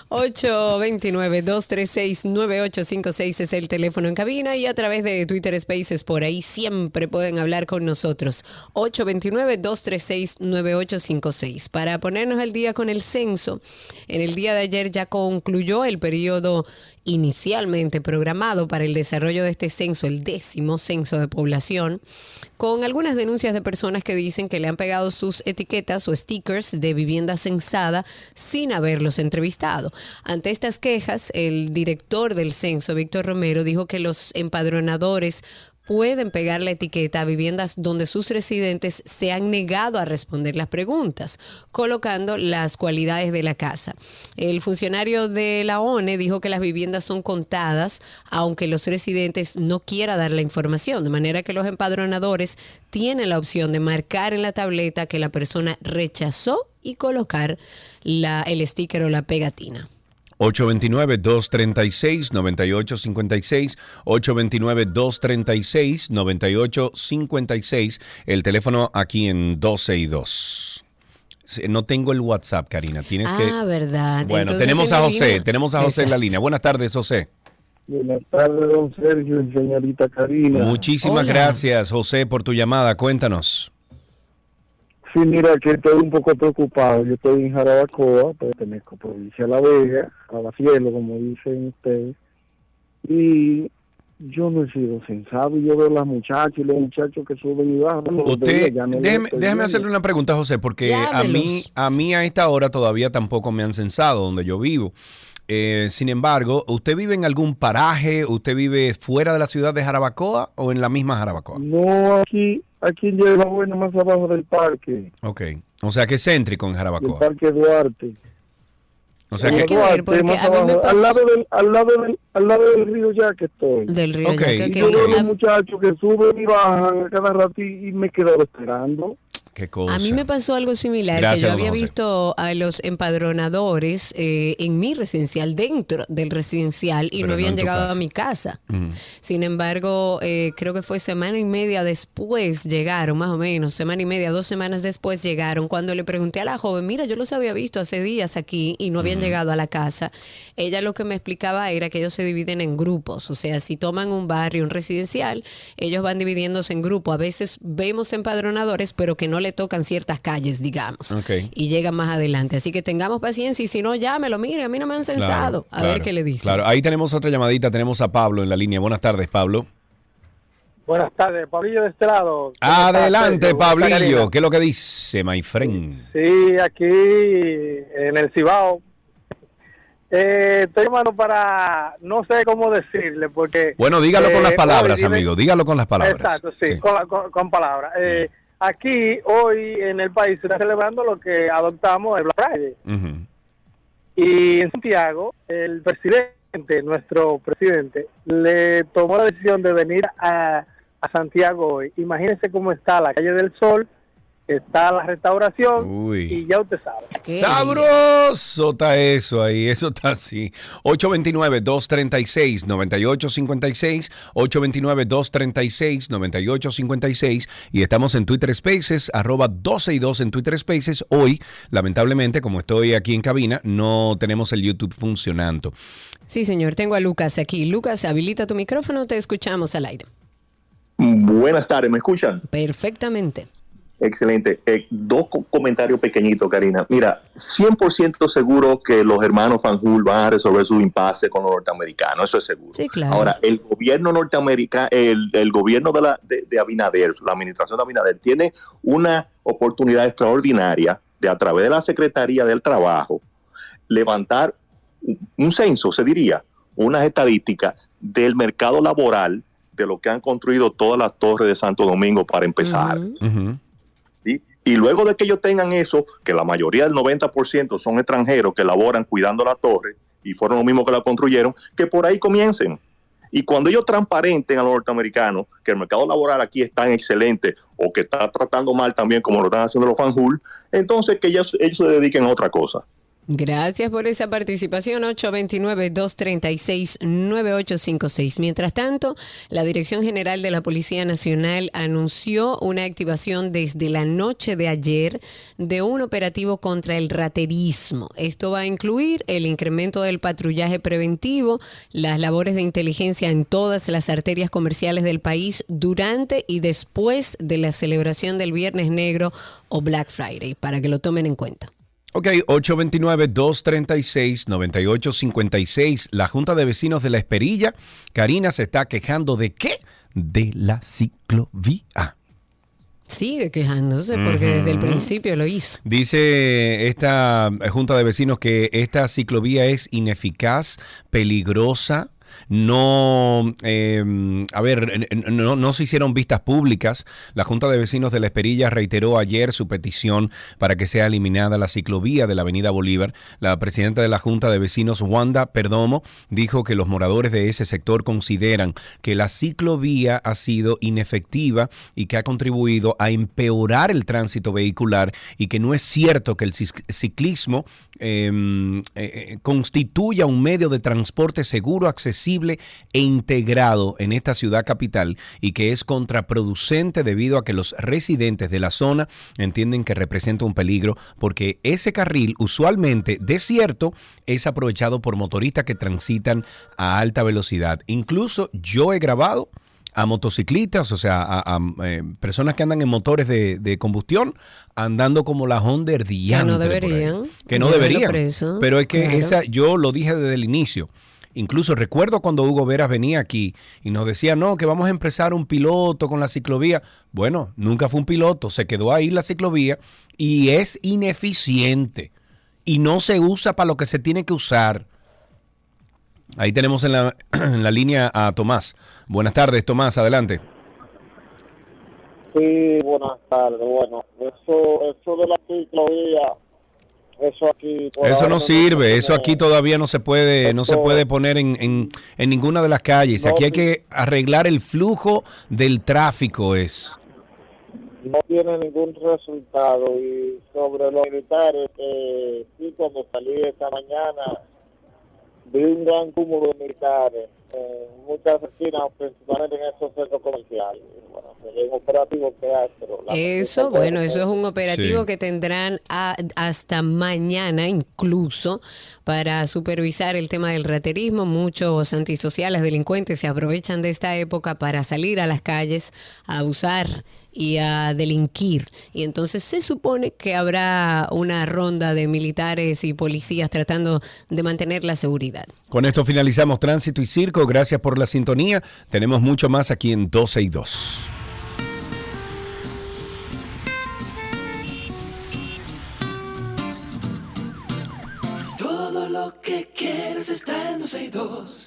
829-236-9856 es el teléfono en cabina y a través de Twitter Spaces por ahí siempre pueden hablar con nosotros. 829-236-9856. Para ponernos al día con el censo, en el día de ayer ya concluyó el periodo inicialmente programado para el desarrollo de este censo, el décimo censo de población, con algunas denuncias de personas que dicen que le han pegado sus etiquetas o stickers de vivienda censada sin haberlos entrevistado. Ante estas quejas, el director del censo, Víctor Romero, dijo que los empadronadores pueden pegar la etiqueta a viviendas donde sus residentes se han negado a responder las preguntas, colocando las cualidades de la casa. El funcionario de la ONE dijo que las viviendas son contadas, aunque los residentes no quieran dar la información, de manera que los empadronadores tienen la opción de marcar en la tableta que la persona rechazó y colocar el sticker o la pegatina. 829-236-9856, 829-236-9856, el teléfono aquí en 12 y 2. Sí, No tengo el WhatsApp, Karina. Tienes que. Ah, verdad. Bueno, Entonces, tenemos en a José, línea- tenemos a José en la Exacto. línea. Buenas tardes, José. Buenas tardes, don Sergio y señorita Karina. Muchísimas Hola. gracias, José, por tu llamada. Cuéntanos. Sí, mira, que estoy un poco preocupado. Yo estoy en Jarabacoa, pertenezco a provincia de La Vega, a la Cielo, como dicen ustedes. Y yo no he sido sensato. Yo veo las muchachas y los muchachos que suben y bajan. Usted, no déjeme, viendo. hacerle una pregunta, José, porque a mí, a mí a esta hora todavía tampoco me han censado donde yo vivo. Eh, sin embargo, ¿usted vive en algún paraje? ¿Usted vive fuera de la ciudad de Jarabacoa o en la misma Jarabacoa? No, aquí, aquí en Yerba Buena, más abajo del parque. Ok. O sea que es céntrico en El Jarabacoa. parque Duarte. O sea que... que ver, porque más a mí me abajo, pasó- al lado del, al lado del, al lado del río ya que estoy. Del río Ok. Yaque, Y que- yo veo los a- muchachos que suben y bajan a cada rato y, y me quedo esperando. Qué cosa. A mí me pasó algo similar, Gracias, que yo había José. visto a los empadronadores eh, en mi residencial, dentro del residencial, y Pero no no habían tu llegado casa. a mi casa. Sin embargo, eh, creo que fue semana y media después llegaron, más o menos, semana y media, dos semanas después llegaron. Cuando le pregunté a la joven, mira, yo los había visto hace días aquí y no habían llegado a la casa. Ella lo que me explicaba era que ellos se dividen en grupos, o sea, si toman un barrio, un residencial, ellos van dividiéndose en grupos. A veces vemos empadronadores, pero que no le tocan ciertas calles, digamos, y llegan más adelante. Así que tengamos paciencia y si no, llámelo, mire, a mí no me han censado. a ver qué le dice. Claro, ahí tenemos otra llamadita, tenemos a Pablo en la línea. Buenas tardes, Pablo. Buenas tardes, Pablillo de este lado. ¿Cómo está, Adelante, Sergio? ¿Cómo está, Pablillo. ¿Qué es lo que dice, my friend? Sí, aquí en el Cibao. Eh, estoy llamando para, no sé cómo decirle, porque... Bueno, dígalo con eh, las palabras, hoy amigo. Dígalo con las palabras. Exacto, sí, Con, con- con palabras. Eh, aquí, hoy, en el país, se está celebrando lo que adoptamos el Black Friday. Y en Santiago, el presidente, nuestro presidente, le tomó la decisión de venir a, a Santiago hoy. Imagínense cómo está la calle del Sol, está la restauración Uy. y ya usted sabe. Sabroso está eso ahí, eso está así. 829-236-9856, 829-236-9856 y estamos en Twitter Spaces, arroba 12 y 2 en Twitter Spaces. Hoy, lamentablemente, como estoy aquí en cabina, no tenemos el YouTube funcionando. Sí, señor, tengo a Lucas aquí. Lucas, habilita tu micrófono, te escuchamos al aire. Buenas tardes, ¿me escuchan? Perfectamente. Excelente. Eh, dos co- comentarios pequeñitos, Karina. Mira, 100% seguro que los hermanos Fanjul van a resolver su impasse con los norteamericanos, eso es seguro. Sí, claro. Ahora, el gobierno norteamericano, el, el gobierno de, la, de, de Abinader, la administración de Abinader, tiene una oportunidad extraordinaria de a través de la Secretaría del Trabajo levantar un- un censo, se diría, unas estadísticas del mercado laboral de lo que han construido todas las torres de Santo Domingo para empezar. ¿sí? Y luego de que ellos tengan eso, que la mayoría del 90% son extranjeros que laboran cuidando la torre y fueron los mismos que la construyeron, que por ahí comiencen. Y cuando ellos transparenten a los norteamericanos que el mercado laboral aquí es tan excelente o que está tratando mal también como lo están haciendo los fanjul, entonces que ellos, ellos se dediquen a otra cosa. Gracias por esa participación. 829-236-9856. Mientras tanto, la Dirección General de la Policía Nacional anunció una activación desde la noche de ayer de un operativo contra el raterismo. Esto va a incluir el incremento del patrullaje preventivo, las labores de inteligencia en todas las arterias comerciales del país durante y después de la celebración del Viernes Negro o Black Friday, para que lo tomen en cuenta. Ok, 829-236-9856. La Junta de Vecinos de La Esperilla, Karina se está quejando de qué? De la ciclovía. Sigue quejándose porque desde el principio lo hizo. Dice esta Junta de Vecinos que esta ciclovía es ineficaz, peligrosa. No, eh, a ver, no, se hicieron vistas públicas. La Junta de Vecinos de La Esperilla reiteró ayer su petición para que sea eliminada la ciclovía de la Avenida Bolívar. La presidenta de la Junta de Vecinos, Wanda Perdomo, dijo que los moradores de ese sector consideran que la ciclovía ha sido inefectiva y que ha contribuido a empeorar el tránsito vehicular y que no es cierto que el ciclismo eh, eh, constituya un medio de transporte seguro, accesible e integrado en esta ciudad capital y que es contraproducente debido a que los residentes de la zona entienden que representa un peligro porque ese carril usualmente desierto es aprovechado por motoristas que transitan a alta velocidad. Incluso yo he grabado a motociclistas, o sea, a, a, eh, personas que andan en motores de, de combustión, andando como la Honda Que diantre no deberían. Que no deberían. preso, Pero es que claro. esa, yo lo dije desde el inicio. Incluso recuerdo cuando Hugo Veras venía aquí y nos decía, no, que vamos a empezar un piloto con la ciclovía. Bueno, nunca fue un piloto, se quedó ahí la ciclovía y es ineficiente y no se usa para lo que se tiene que usar. Ahí tenemos en la, en la línea a Tomás. Buenas tardes, Tomás, adelante. Sí, buenas tardes. Bueno, eso, eso de la ciclovía, eso aquí. Eso no sirve, eso aquí todavía no se puede, no se puede poner en, en- en ninguna de las calles. No, Aquí hay que arreglar el flujo del tráfico, es. no tiene ningún resultado. Y sobre los militares, eh, sí, cuando salí esta mañana, vi un gran cúmulo de militares en muchas esquinas, principalmente en esos centros comerciales. Y Bueno, es un operativo que hay, pero la Eso, bueno, eso es un operativo Sí. que tendrán a- hasta mañana incluso para supervisar el tema del raterismo. Muchos antisociales, delincuentes se aprovechan de esta época para salir a las calles a abusar y a delinquir. Y entonces se supone que habrá una ronda de militares y policías tratando de mantener la seguridad. Con esto finalizamos Tránsito y Circo. Gracias por la sintonía. Tenemos mucho más aquí en 12 y 2. Todo lo que quieres está en 12 y 2.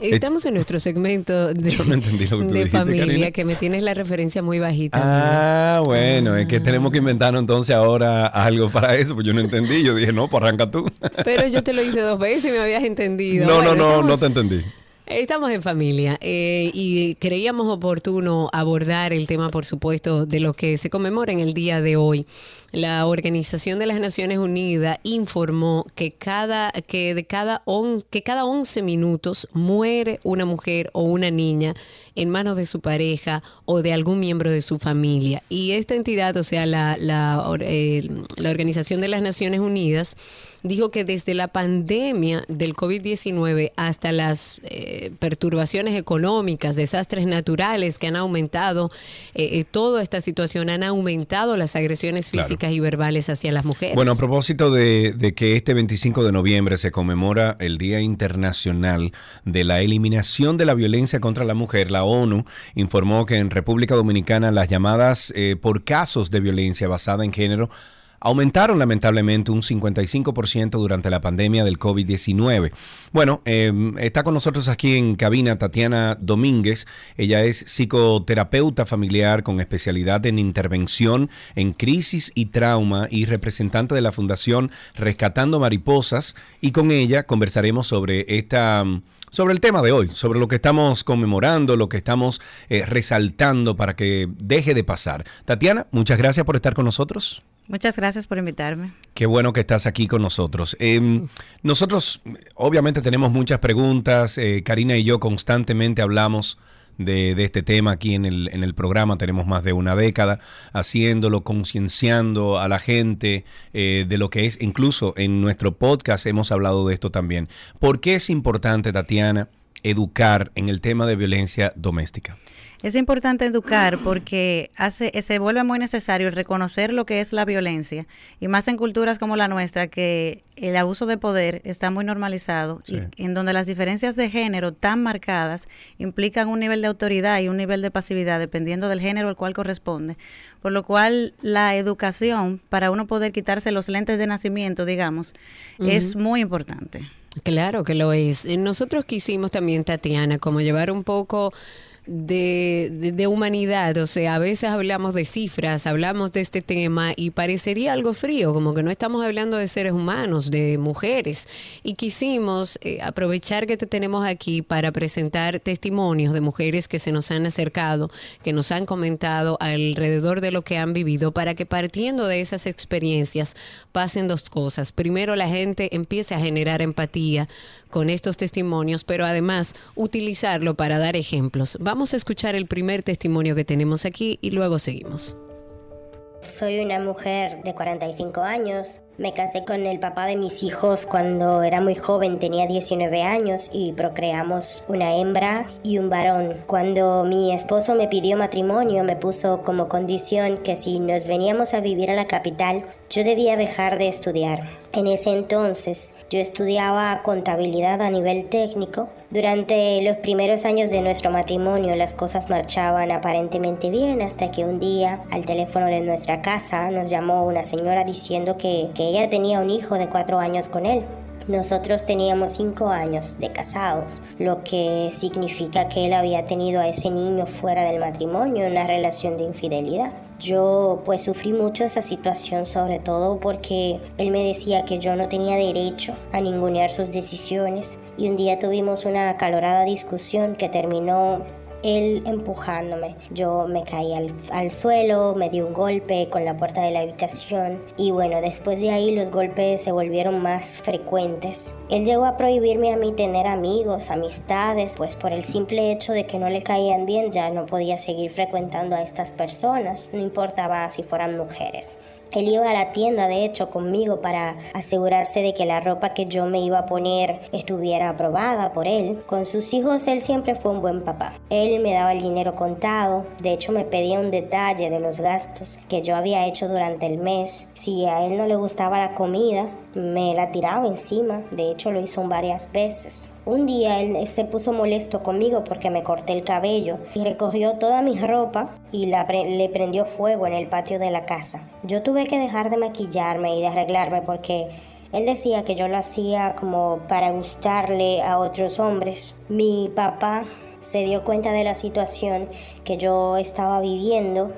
Estamos en nuestro segmento de, Yo no entendí lo que tú de dijiste, familia, Karina. que me tienes la referencia muy bajita. Ah, bueno, es que tenemos que inventarnos entonces ahora algo para eso, pues yo no entendí. Yo dije, no, pues arranca tú. Pero yo te lo hice dos veces y me habías entendido. No, no, no, estamos- no te entendí. Estamos en familia eh, y creíamos oportuno abordar el tema, por supuesto, de lo que se conmemora en el día de hoy. La Organización de las Naciones Unidas informó que cada que de cada on- que cada 11 minutos muere una mujer o una niña en manos de su pareja o de algún miembro de su familia. Y esta entidad, o sea, la, la, eh, la Organización de las Naciones Unidas, dijo que desde la pandemia del COVID-19 hasta las eh, perturbaciones económicas, desastres naturales que han aumentado, eh, eh, toda esta situación han aumentado las agresiones Claro. físicas y verbales hacia las mujeres. Bueno, a propósito de, de que este 25 de noviembre se conmemora el Día Internacional de la Eliminación de la Violencia contra la Mujer, la ONU informó que en República Dominicana las llamadas eh, por casos de violencia basada en género aumentaron lamentablemente un 55% durante la pandemia del COVID-19. Bueno, eh, está con nosotros aquí en cabina Tatiana Domínguez. Ella es psicoterapeuta familiar con especialidad en intervención en crisis y trauma y representante de la Fundación Rescatando Mariposas. Y con ella conversaremos sobre esta... Sobre el tema de hoy, sobre lo que estamos conmemorando, lo que estamos eh, resaltando para que deje de pasar. Tatiana, muchas gracias por estar con nosotros. Muchas gracias por invitarme. Qué bueno que estás aquí con nosotros. Eh, nosotros obviamente tenemos muchas preguntas. eh, Karina y yo constantemente hablamos de, de este tema aquí en el, en el programa. Tenemos más de una década haciéndolo, concienciando a la gente eh, de lo que es. Incluso en nuestro podcast hemos hablado de esto también. ¿Por qué es importante, Tatiana, educar en el tema de violencia doméstica? Es importante educar porque hace, se vuelve muy necesario el reconocer lo que es la violencia y más en culturas como la nuestra que el abuso de poder está muy normalizado Sí. y en donde las diferencias de género tan marcadas implican un nivel de autoridad y un nivel de pasividad dependiendo del género al cual corresponde. Por lo cual la educación para uno poder quitarse los lentes de nacimiento, digamos, es muy importante. Claro que lo es. Nosotros quisimos también, Tatiana, como llevar un poco de, de- humanidad. O sea, a veces hablamos de cifras, hablamos de este tema y parecería algo frío, como que no estamos hablando de seres humanos, de mujeres. Y quisimos eh, aprovechar que te tenemos aquí para presentar testimonios de mujeres que se nos han acercado, que nos han comentado alrededor de lo que han vivido, para que partiendo de esas experiencias pasen dos cosas. Primero, la gente empiece a generar empatía con estos testimonios, pero además utilizarlo para dar ejemplos. Vamos a escuchar el primer testimonio que tenemos aquí y luego seguimos. Soy una mujer de 45 años. Me casé con el papá de mis hijos cuando era muy joven, tenía 19 años y procreamos una hembra y un varón. Cuando mi esposo me pidió matrimonio, me puso como condición que si nos veníamos a vivir a la capital, yo debía dejar de estudiar. En ese entonces yo estudiaba contabilidad a nivel técnico. Durante los primeros años de nuestro matrimonio las cosas marchaban aparentemente bien hasta que un día al teléfono de nuestra casa nos llamó una señora diciendo que, que ella tenía un hijo de cuatro años con él. Nosotros teníamos cinco años de casados, lo que significa que él había tenido a ese niño fuera del matrimonio, una relación de infidelidad. Yo pues sufrí mucho esa situación, sobre todo porque él me decía que yo no tenía derecho a ningunear sus decisiones y un día tuvimos una acalorada discusión que terminó él empujándome. Yo me caí al, al, suelo, me dio un golpe con la puerta de la habitación y bueno, después de ahí los golpes se volvieron más frecuentes. Él llegó a prohibirme a mí tener amigos, amistades, pues por el simple hecho de que no le caían bien ya no podía seguir frecuentando a estas personas, no importaba si fueran mujeres. Él iba a la tienda, de hecho, conmigo para asegurarse de que la ropa que yo me iba a poner estuviera aprobada por él. Con sus hijos él siempre fue un buen papá. Él me daba el dinero contado, de hecho me pedía un detalle de los gastos que yo había hecho durante el mes. Si a él no le gustaba la comida, me la tiraba encima, de hecho lo hizo varias veces. Un día él se puso molesto conmigo porque me corté el cabello y recogió toda mi ropa y le prendió fuego en el patio de la casa. Yo tuve que dejar de maquillarme y de arreglarme porque él decía que yo lo hacía como para gustarle a otros hombres. Mi papá se dio cuenta de la situación que yo estaba viviendo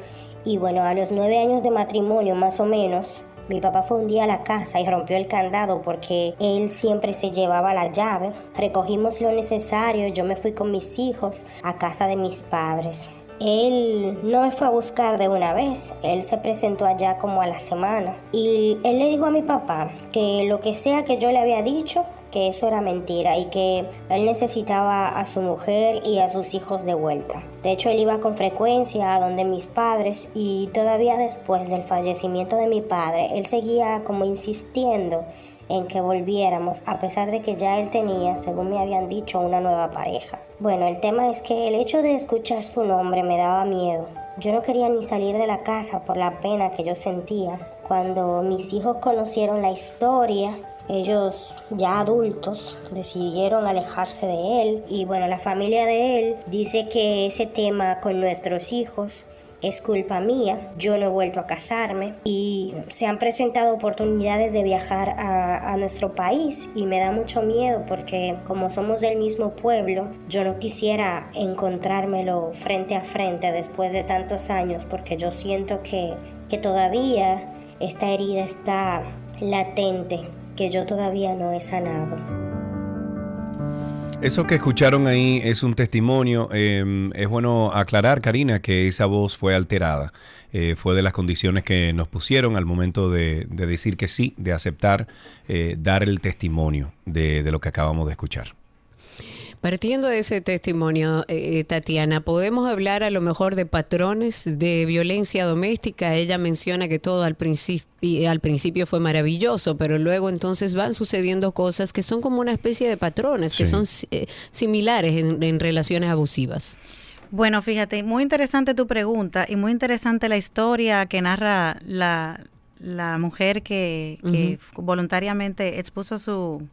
y bueno, a los nueve años de matrimonio más o menos, mi papá fue un día a la casa y rompió el candado porque él siempre se llevaba la llave. Recogimos lo necesario, yo me fui con mis hijos a casa de mis padres. Él no me fue a buscar de una vez, él se presentó allá como a la semana y él le dijo a mi papá que lo que sea que yo le había dicho, que eso era mentira y que él necesitaba a su mujer y a sus hijos de vuelta. De hecho, él iba con frecuencia a donde mis padres y todavía después del fallecimiento de mi padre, él seguía como insistiendo en que volviéramos, a pesar de que ya él tenía, según me habían dicho, una nueva pareja. Bueno, el tema es que el hecho de escuchar su nombre me daba miedo. Yo no quería ni salir de la casa por la pena que yo sentía. Cuando mis hijos conocieron la historia, ellos ya adultos decidieron alejarse de él. Y bueno, la familia de él dice que ese tema con nuestros hijos es culpa mía, yo no he vuelto a casarme y se han presentado oportunidades de viajar a, nuestro país y me da mucho miedo porque como somos del mismo pueblo, yo no quisiera encontrármelo frente a frente después de tantos años porque yo siento que, que todavía esta herida está latente, yo todavía no he sanado. Eso que escucharon ahí es un testimonio. Eh, es bueno aclarar, Karina, que esa voz fue alterada. Eh, fue de las condiciones que nos pusieron al momento de, de decir que sí, de aceptar, eh, dar el testimonio de, de, lo que acabamos de escuchar. Partiendo de ese testimonio, eh, Tatiana, podemos hablar a lo mejor de patrones de violencia doméstica. Ella menciona que todo al principio, al principio fue maravilloso, pero luego entonces van sucediendo cosas que son como una especie de patrones, sí. que son eh, similares en, en relaciones abusivas. Bueno, fíjate, muy interesante tu pregunta y muy interesante la historia que narra la, la mujer que, que uh -huh. voluntariamente expuso su,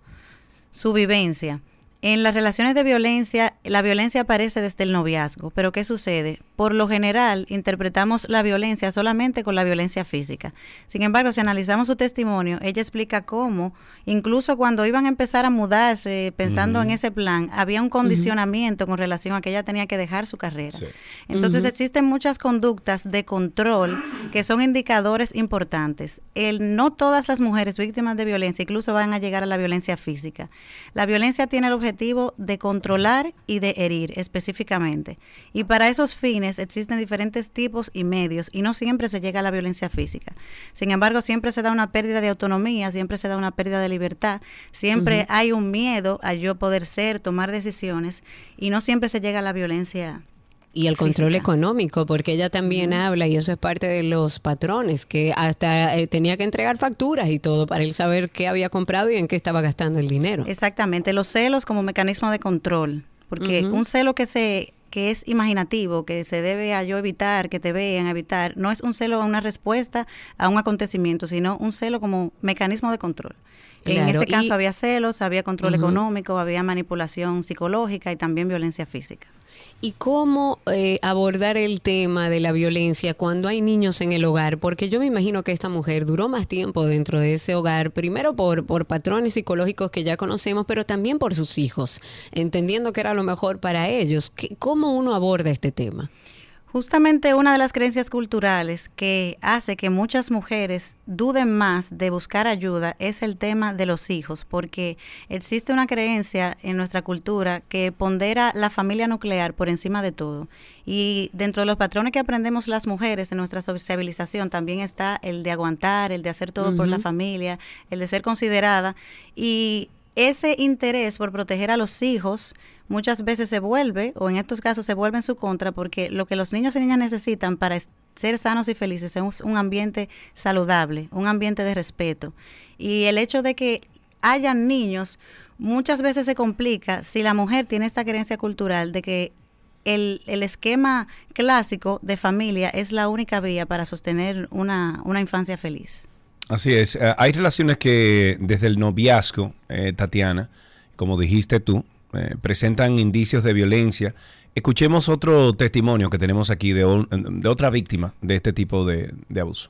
su vivencia. En las relaciones de violencia, la violencia aparece desde el noviazgo, pero ¿qué sucede? Por lo general, interpretamos la violencia solamente con la violencia física. Sin embargo, si analizamos su testimonio, ella explica cómo, incluso cuando iban a empezar a mudarse, pensando en ese plan, había un condicionamiento con relación a que ella tenía que dejar su carrera. Entonces, existen muchas conductas de control que son indicadores importantes. El, no todas las mujeres víctimas de violencia incluso van a llegar a la violencia física. La violencia tiene el objetivo de controlar y de herir específicamente. Y para esos fines existen diferentes tipos y medios y no siempre se llega a la violencia física. Sin embargo, siempre se da una pérdida de autonomía, siempre se da una pérdida de libertad, siempre hay un miedo a yo poder ser, tomar decisiones y no siempre se llega a la violencia Y el control económico, porque ella también habla, y eso es parte de los patrones, que hasta eh, tenía que entregar facturas y todo para él saber qué había comprado y en qué estaba gastando el dinero. Exactamente, los celos como mecanismo de control, porque un celo que se que es imaginativo, que se debe a yo evitar, que te vean, evitar, no es un celo una respuesta a un acontecimiento, sino un celo como mecanismo de control. en ese caso y- había celos, había control económico, había manipulación psicológica y también violencia física. ¿Y cómo eh, abordar el tema de la violencia cuando hay niños en el hogar? Porque yo me imagino que esta mujer duró más tiempo dentro de ese hogar, primero por, por patrones psicológicos que ya conocemos, pero también por sus hijos, entendiendo que era lo mejor para ellos. ¿Qué- ¿Cómo uno aborda este tema? Justamente una de las creencias culturales que hace que muchas mujeres duden más de buscar ayuda es el tema de los hijos, porque existe una creencia en nuestra cultura que pondera la familia nuclear por encima de todo. Y dentro de los patrones que aprendemos las mujeres en nuestra sociabilización también está el de aguantar, el de hacer todo por la familia, el de ser considerada. Y ese interés por proteger a los hijos muchas veces se vuelve, o en estos casos se vuelve en su contra, porque lo que los niños y niñas necesitan para ser sanos y felices es un, un ambiente saludable, un ambiente de respeto. Y el hecho de que hayan niños muchas veces se complica si la mujer tiene esta creencia cultural de que el, el esquema clásico de familia es la única vía para sostener una, una infancia feliz. Así es. Eh, hay relaciones que desde el noviazgo, eh, Tatiana, como dijiste tú, eh, presentan indicios de violencia. Escuchemos otro testimonio que tenemos aquí de, de otra víctima de este tipo de, de abuso.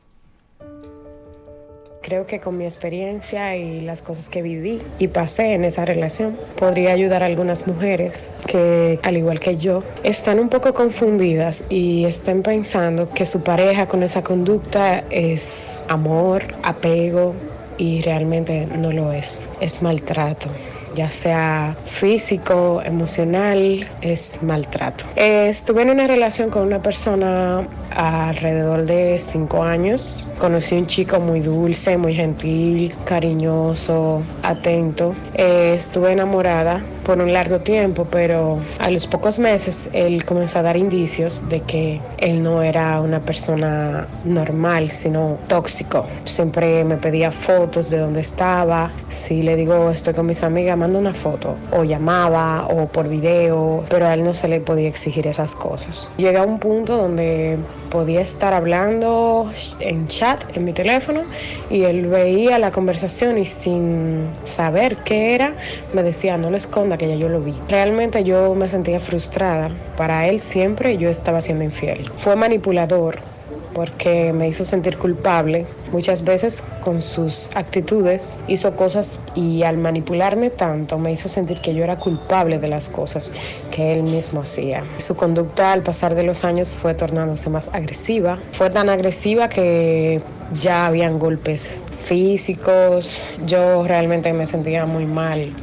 Creo que con mi experiencia y las cosas que viví y pasé en esa relación, podría ayudar a algunas mujeres que, al igual que yo, están un poco confundidas y estén pensando que su pareja con esa conducta es amor, apego y realmente no lo es. Es maltrato ya sea físico, emocional, es maltrato. Estuve en una relación con una persona alrededor de cinco años. Conocí un chico muy dulce, muy gentil, cariñoso, atento. Estuve enamorada por un largo tiempo, pero a los pocos meses él comenzó a dar indicios de que él no era una persona normal, sino tóxico. Siempre me pedía fotos de dónde estaba. Si le digo estoy con mis amigas, manda una foto. O llamaba o por video, pero a él no se le podía exigir esas cosas. Llega a un punto donde podía estar hablando en chat en mi teléfono y él veía la conversación y sin saber qué era me decía no lo esconda que ya yo lo vi. Realmente yo me sentía frustrada. Para él siempre yo estaba siendo infiel. Fue manipulador porque me hizo sentir culpable. Muchas veces con sus actitudes hizo cosas y al manipularme tanto me hizo sentir que yo era culpable de las cosas que él mismo hacía. Su conducta al pasar de los años fue tornándose más agresiva. Fue tan agresiva que ya habían golpes físicos. Yo realmente me sentía muy mal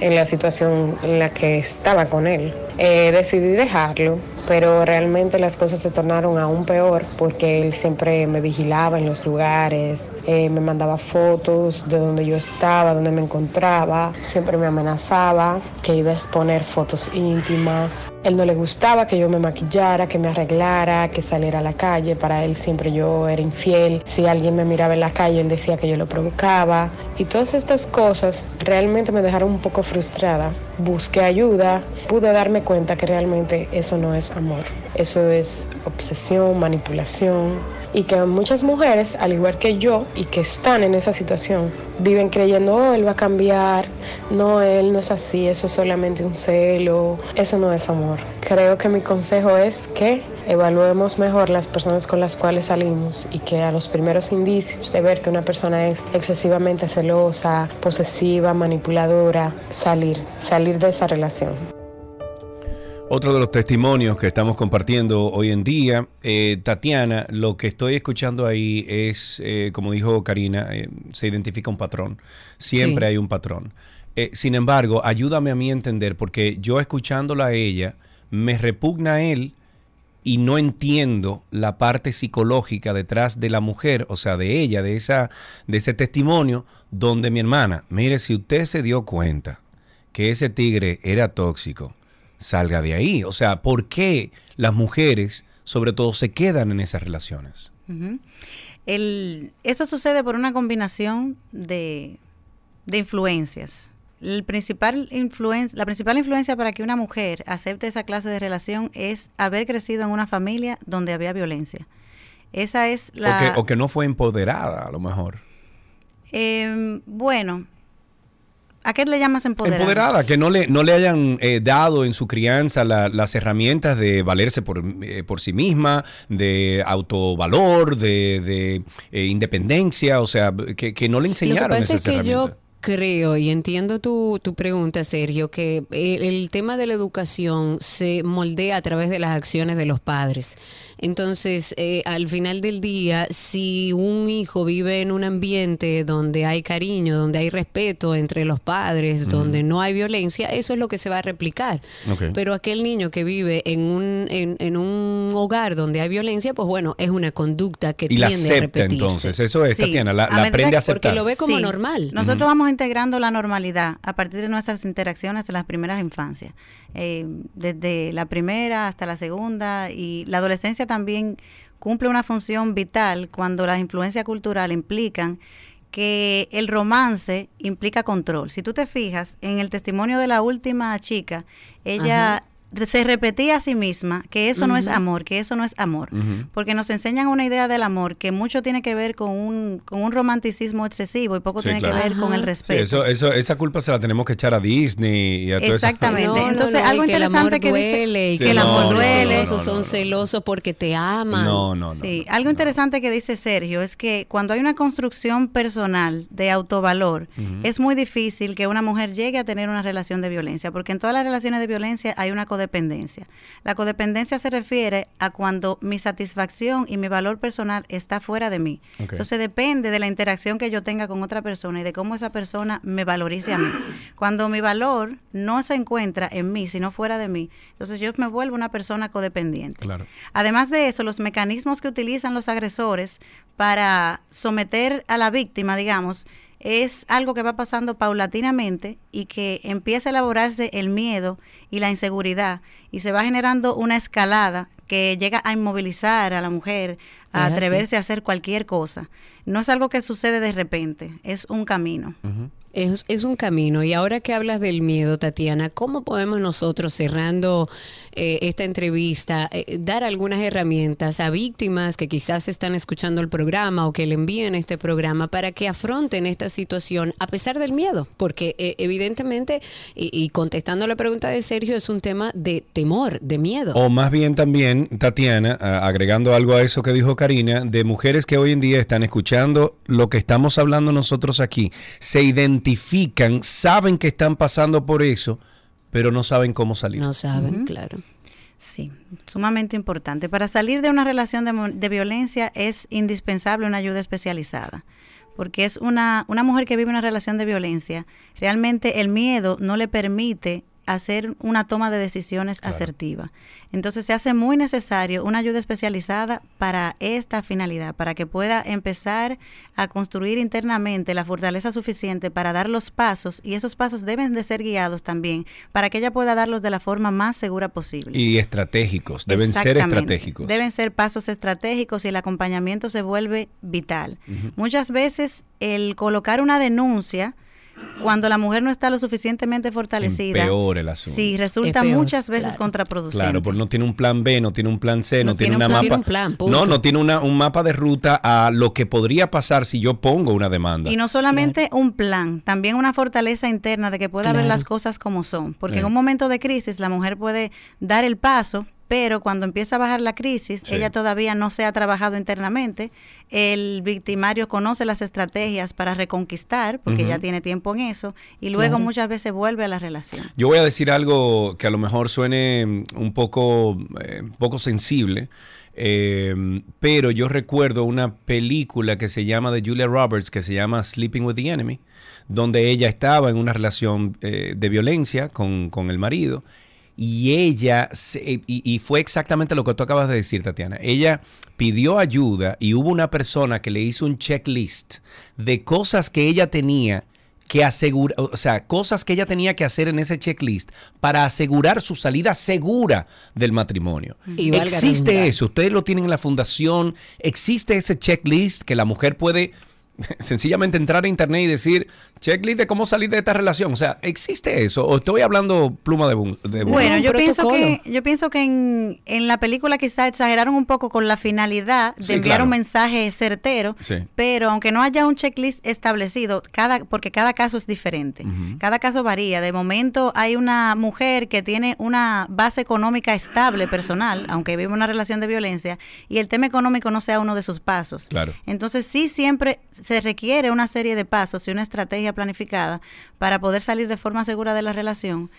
en la situación en la que estaba con él. Eh, decidí dejarlo, pero realmente las cosas se tornaron aún peor porque él siempre me vigilaba en los lugares, eh, me mandaba fotos de donde yo estaba, donde me encontraba, siempre me amenazaba que iba a exponer fotos íntimas. Él no le gustaba que yo me maquillara, que me arreglara, que saliera a la calle. Para él siempre yo era infiel. Si alguien me miraba en la calle, él decía que yo lo provocaba. Y todas estas cosas realmente me dejaron poco frustrada. Busqué ayuda, pude darme cuenta que realmente eso no es amor. Eso es obsesión, manipulación y que muchas mujeres, al igual que yo y que están en esa situación, viven creyendo, oh, él va a cambiar, no, él no es así, eso es solamente un celo, eso no es amor. Creo que mi consejo es que evaluemos mejor las personas con las cuales salimos y que a los primeros indicios de ver que una persona es excesivamente celosa, posesiva, manipuladora, salir, salir de esa relación. Otro de los testimonios que estamos compartiendo hoy en día, eh, Tatiana, lo que estoy escuchando ahí es, eh, como dijo Karina, eh, se identifica un patrón. Siempre Sí. hay un patrón. Eh, sin embargo, ayúdame a mí a entender, porque yo escuchándola a ella, me repugna a él y no entiendo la parte psicológica detrás de la mujer, o sea, de ella, de, esa, de ese testimonio, donde mi hermana, mire, si usted se dio cuenta que ese tigre era tóxico, salga de ahí. O sea, ¿por qué las mujeres, sobre todo, se quedan en esas relaciones? El- eso sucede por una combinación de, de influencias. El principal influen- la principal influencia para que una mujer acepte esa clase de relación es haber crecido en una familia donde había violencia. Esa es la... O, que, o que no fue empoderada, a lo mejor. Em, bueno, ¿a qué le llamas empoderada? Empoderada, que no le, no le hayan eh, dado en su crianza la- las herramientas de valerse por, eh, por sí misma, de autovalor, de, de, eh, independencia, o sea, que, que no le Lo que enseñaron pasa esas es que herramientas. yo creo y entiendo tu, tu pregunta, Sergio, que el, el tema de la educación se moldea a través de las acciones de los padres. Entonces, eh, al final del día, si un hijo vive en un ambiente donde hay cariño, donde hay respeto entre los padres, donde no hay violencia, eso es lo que se va a replicar. Pero aquel niño que vive en un, en, en un hogar donde hay violencia, pues bueno, es una conducta que Y la tiende a acepta repetirse. entonces, eso es, Sí. Tatiana, la, aprende a aceptar. Porque lo ve como Sí. normal. Nosotros vamos integrando la normalidad a partir de nuestras interacciones en las primeras infancias, eh, desde la primera hasta la segunda y la adolescencia también cumple una función vital cuando las influencias culturales implican que el romance implica control. Si tú te fijas en el testimonio de la última chica, ella se repetía a sí misma que eso no es amor, que eso no es amor porque nos enseñan una idea del amor que mucho tiene que ver con un, con un romanticismo excesivo y poco Sí, tiene claro. que ver con el Sí, respeto. eso, eso, esa culpa se la tenemos que echar a Disney y a toda esa- Exactamente. No, Entonces, no, algo que interesante que dice- duele y Sí, que el amor no, duele, esos son celosos porque te aman. No, no, no. Sí, algo interesante que dice Sergio es que cuando hay una construcción personal de autovalor, es muy difícil que una mujer llegue a tener una relación de violencia, porque en todas las relaciones de violencia hay una codependencia. La codependencia se refiere a cuando mi satisfacción y mi valor personal está fuera de mí. Entonces depende de la interacción que yo tenga con otra persona y de cómo esa persona me valorice a mí. Cuando mi valor no se encuentra en mí, sino fuera de mí, entonces yo me vuelvo una persona codependiente. Claro. Además de eso, los mecanismos que utilizan los agresores para someter a la víctima, digamos, es algo que va pasando paulatinamente y que empieza a elaborarse el miedo y la inseguridad y se va generando una escalada que llega a inmovilizar a la mujer, a Es así. atreverse a hacer cualquier cosa. No es algo que sucede de repente, es un camino. Es, un camino. Y ahora que hablas del miedo, Tatiana, ¿cómo podemos nosotros, cerrando eh, esta entrevista, eh, dar algunas herramientas a víctimas que quizás están escuchando el programa o que le envíen este programa para que afronten esta situación a pesar del miedo? Porque eh, evidentemente, y, y contestando la pregunta de Sergio, es un tema de temor, de miedo. O más bien también, Tatiana, agregando algo a eso que dijo Karina, de mujeres que hoy en día están escuchando lo que estamos hablando nosotros aquí, se identifican, saben que están pasando por eso, pero no saben cómo salir. No saben, claro. Sí, sumamente importante. Para salir de una relación de, de violencia es indispensable una ayuda especializada, porque es una, una mujer que vive una relación de violencia. Realmente el miedo no le permite hacer una toma de decisiones asertiva. Entonces se hace muy necesario una ayuda especializada para esta finalidad, para que pueda empezar a construir internamente la fortaleza suficiente para dar los pasos y esos pasos deben de ser guiados también para que ella pueda darlos de la forma más segura posible. Y estratégicos, deben ser estratégicos. Deben ser pasos estratégicos y el acompañamiento se vuelve vital. Muchas veces el colocar una denuncia cuando la mujer no está lo suficientemente fortalecida, Empeora el asunto. sí, resulta Es peor, muchas veces claro. contraproducente. Claro, porque no tiene un plan B, no tiene un plan C, no, No tiene, tiene un una plan. mapa. No tiene un plan, punto. no, no tiene una, un mapa de ruta a lo que podría pasar si yo pongo una demanda. Y no solamente un plan, también una fortaleza interna de que pueda ver las cosas como son. Porque Eh. en un momento de crisis la mujer puede dar el paso, pero cuando empieza a bajar la crisis, Sí. ella todavía no se ha trabajado internamente. El victimario conoce las estrategias para reconquistar, porque ya tiene tiempo en eso, y luego Claro. muchas veces vuelve a la relación. Yo voy a decir algo que a lo mejor suene mm, un poco, eh, un poco sensible, eh, pero yo recuerdo una película que se llama de Julia Roberts, que se llama Sleeping with the Enemy, donde ella estaba en una relación eh, de violencia con, con el marido. Y ella, se- y, y fue exactamente lo que tú acabas de decir, Tatiana. Ella pidió ayuda y hubo una persona que le hizo un checklist de cosas que ella tenía que asegurar, o sea, cosas que ella tenía que hacer en ese checklist para asegurar su salida segura del matrimonio. Y valga existe eso, ustedes lo tienen en la fundación, existe ese checklist que la mujer puede sencillamente entrar a internet y decir checklist de cómo salir de esta relación. O sea, ¿existe eso? ¿O estoy hablando pluma de, de? Bueno, yo pienso que yo pienso que en, en la película quizá exageraron un poco con la finalidad de Sí, enviar claro. un mensaje certero, Sí. pero aunque no haya un checklist establecido, cada porque cada caso es diferente. Cada caso varía. De momento hay una mujer que tiene una base económica estable personal, aunque vive una relación de violencia, y el tema económico no sea uno de sus pasos. Claro. Entonces sí siempre se requiere una serie de pasos y una estrategia planificada para poder salir de forma segura de la relación,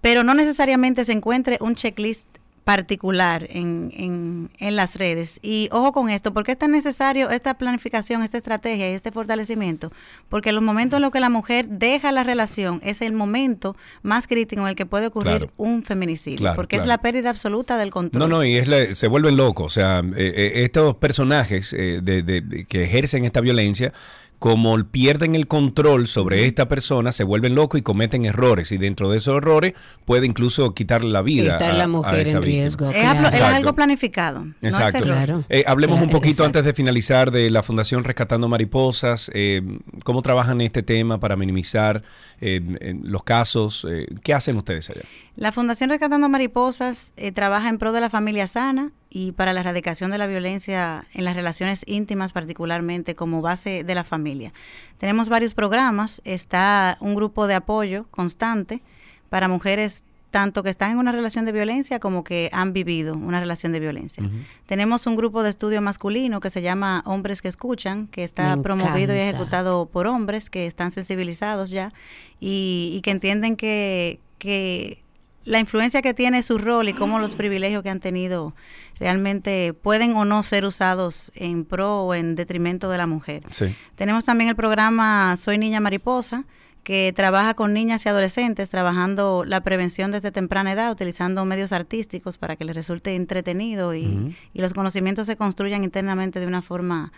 pero no necesariamente se encuentre un checklist particular en, en, en las redes. Y ojo con esto, ¿por qué es tan necesario esta planificación, esta estrategia y este fortalecimiento? Porque los momentos en los que la mujer deja la relación es el momento más crítico en el que puede ocurrir Claro. un feminicidio, Claro, porque es la pérdida absoluta del control. No, no, y es la- se vuelven locos. O sea, eh, eh, estos personajes eh, de- de- que ejercen esta violencia, como pierden el control sobre esta persona, se vuelven locos y cometen errores. Y dentro de esos errores puede incluso quitarle la vida. Estar a- la a mujer esa en víctima. riesgo. Es, algo planificado. No Exacto. Eh, hablemos un poquito exacto. antes de finalizar de la Fundación Rescatando Mariposas. eh, ¿Cómo trabajan este tema para minimizar eh, los casos? Eh, ¿Qué hacen ustedes allá? La Fundación Rescatando Mariposas eh, trabaja en pro de la familia sana y para la erradicación de la violencia en las relaciones íntimas, particularmente como base de la familia. Tenemos varios programas, está un grupo de apoyo constante para mujeres tanto que están en una relación de violencia como que han vivido una relación de violencia. Tenemos un grupo de estudio masculino que se llama Hombres que Escuchan, que está Me promovido y ejecutado por hombres que están sensibilizados ya y, y que entienden que, que la influencia que tiene su rol y cómo los privilegios que han tenido realmente pueden o no ser usados en pro o en detrimento de la mujer. Sí. Tenemos también el programa Soy Niña Mariposa, que trabaja con niñas y adolescentes, trabajando la prevención desde temprana edad, utilizando medios artísticos para que les resulte entretenido y, y los conocimientos se construyan internamente de una forma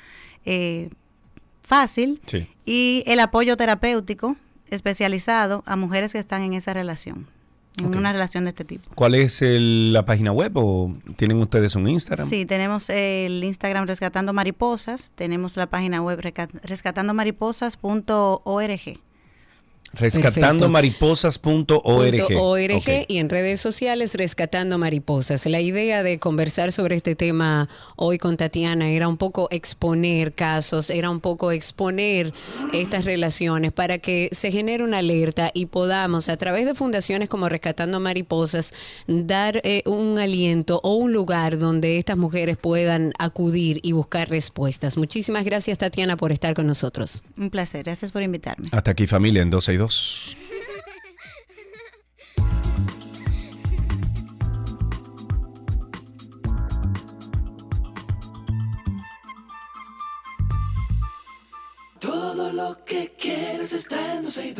eh, fácil. Sí. Y el apoyo terapéutico especializado a mujeres que están en esa relación, en Ok. una relación de este tipo. ¿Cuál es el- la página web o tienen ustedes un Instagram? Sí, tenemos el Instagram Rescatando Mariposas, tenemos la página web rescatandomariposas.org. Rescatandomariposas.org. Punto .org Ok. y en redes sociales Rescatando Mariposas. La idea de conversar sobre este tema hoy con Tatiana era un poco exponer casos, era un poco exponer estas relaciones para que se genere una alerta y podamos a través de fundaciones como Rescatando Mariposas dar eh, un aliento o un lugar donde estas mujeres puedan acudir y buscar respuestas. Muchísimas gracias Tatiana por estar con nosotros. Un placer, gracias por invitarme. Hasta aquí familia en 12 y 2. Todo lo que quieres está en 12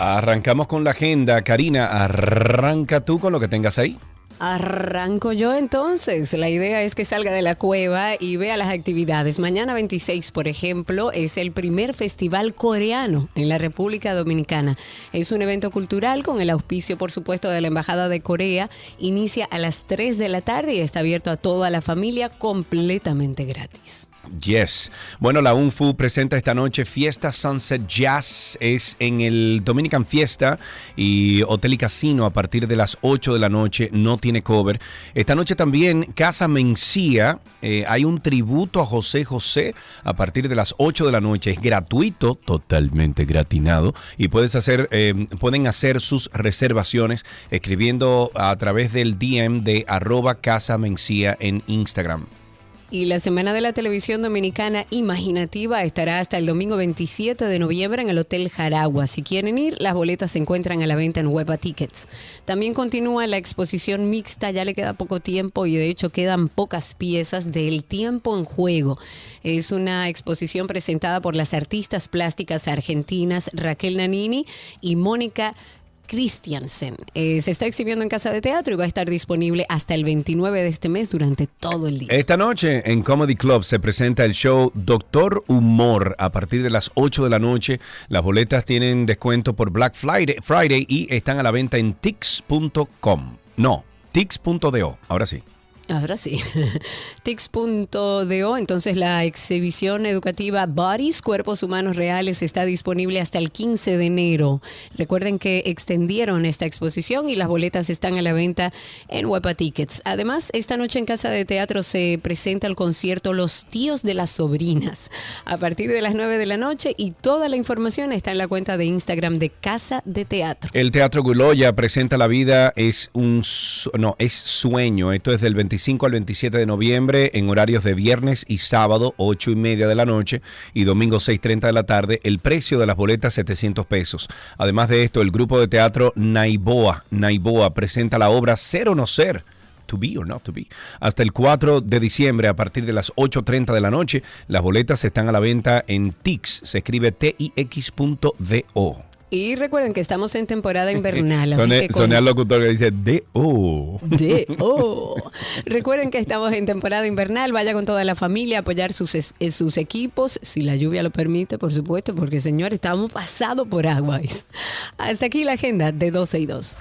Arrancamos con la agenda. Karina, arranca tú con lo que tengas ahí. Arranco yo entonces. La idea es que salga de la cueva y vea las actividades. Mañana 26, por ejemplo, es el primer festival coreano en la República Dominicana. Es un evento cultural con el auspicio, por supuesto, de la Embajada de Corea. Inicia a las 3 de la tarde y está abierto a toda la familia completamente gratis. Yes. Bueno, la UNFU presenta esta noche Fiesta Sunset Jazz. Es en el Dominican Fiesta y Hotel y Casino a partir de las 8 de la noche. No tiene cover. Esta noche también Casa Mencía. eh, hay un tributo a José José a partir de las 8 de la noche. Es gratuito, totalmente gratinado. Y puedes hacer, eh, pueden hacer sus reservaciones escribiendo a través del DM de arroba Casa Mencía en Instagram. Y la Semana de la Televisión Dominicana Imaginativa estará hasta el domingo 27 de noviembre en el Hotel Jaragua. Si quieren ir, las boletas se encuentran a la venta en Huepa Tickets. También continúa la exposición mixta, ya le queda poco tiempo y de hecho quedan pocas piezas del tiempo en juego. Es una exposición presentada por las artistas plásticas argentinas Raquel Nanini y Mónica Christiansen. Eh, se está exhibiendo en Casa de Teatro y va a estar disponible hasta el 29 de este mes durante todo el día. Esta noche en Comedy Club se presenta el show Doctor Humor a partir de las 8 de la noche. Las boletas tienen descuento por Black Friday, y están a la venta en tix.com. No, tix.do. Ahora sí. Ahora sí. Tix.do, entonces la exhibición educativa Bodies, Cuerpos Humanos Reales, está disponible hasta el 15 de enero. Recuerden que extendieron esta exposición y las boletas están a la venta en Huepa Tickets. Además, esta noche en Casa de Teatro se presenta el concierto Los Tíos de las Sobrinas a partir de las 9 de la noche y toda la información está en la cuenta de Instagram de Casa de Teatro. El Teatro Guloya presenta La Vida es un no, es sueño. Esto es del 25 al 27 de noviembre en horarios de viernes y sábado 8 y media de la noche y domingo 6.30 de la tarde. El precio de las boletas 700 pesos. Además de esto, el grupo de teatro Naiboa, Naiboa presenta la obra Ser o no ser. To be or not to be. Hasta el 4 de diciembre a partir de las 8.30 de la noche, las boletas están a la venta en TIX. Se escribe T-I-X.do. Y recuerden que estamos en temporada invernal. así Soné, que con- soné al locutor que dice D-O. De oh. Recuerden que estamos en temporada invernal. Vaya con toda la familia a apoyar sus, eh, sus equipos, si la lluvia lo permite, por supuesto, porque señores, estamos pasados por aguas. Hasta aquí la agenda de 12 y 2.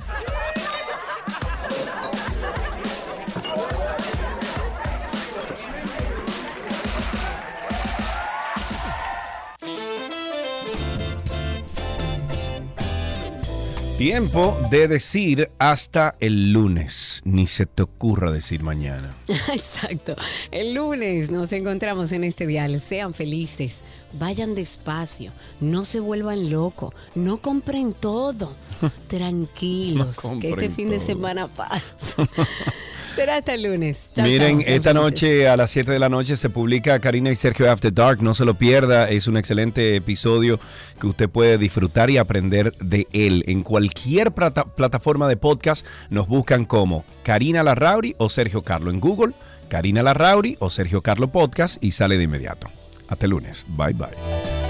Tiempo de decir hasta el lunes. Ni se te ocurra decir mañana. Exacto. El lunes nos encontramos en este dial. Sean felices, vayan despacio, no se vuelvan locos, no compren todo. Tranquilos, No que este fin de semana pasa. Será hasta el lunes. Chao, Miren, chao, esta noche a las 7 de la noche se publica Karina y Sergio After Dark. No se lo pierda. Es un excelente episodio que usted puede disfrutar y aprender de él. En cualquier plata- plataforma de podcast nos buscan como Karina Larrauri o Sergio Carlo. En Google, Karina Larrauri o Sergio Carlo Podcast y sale de inmediato. Hasta el lunes. Bye bye.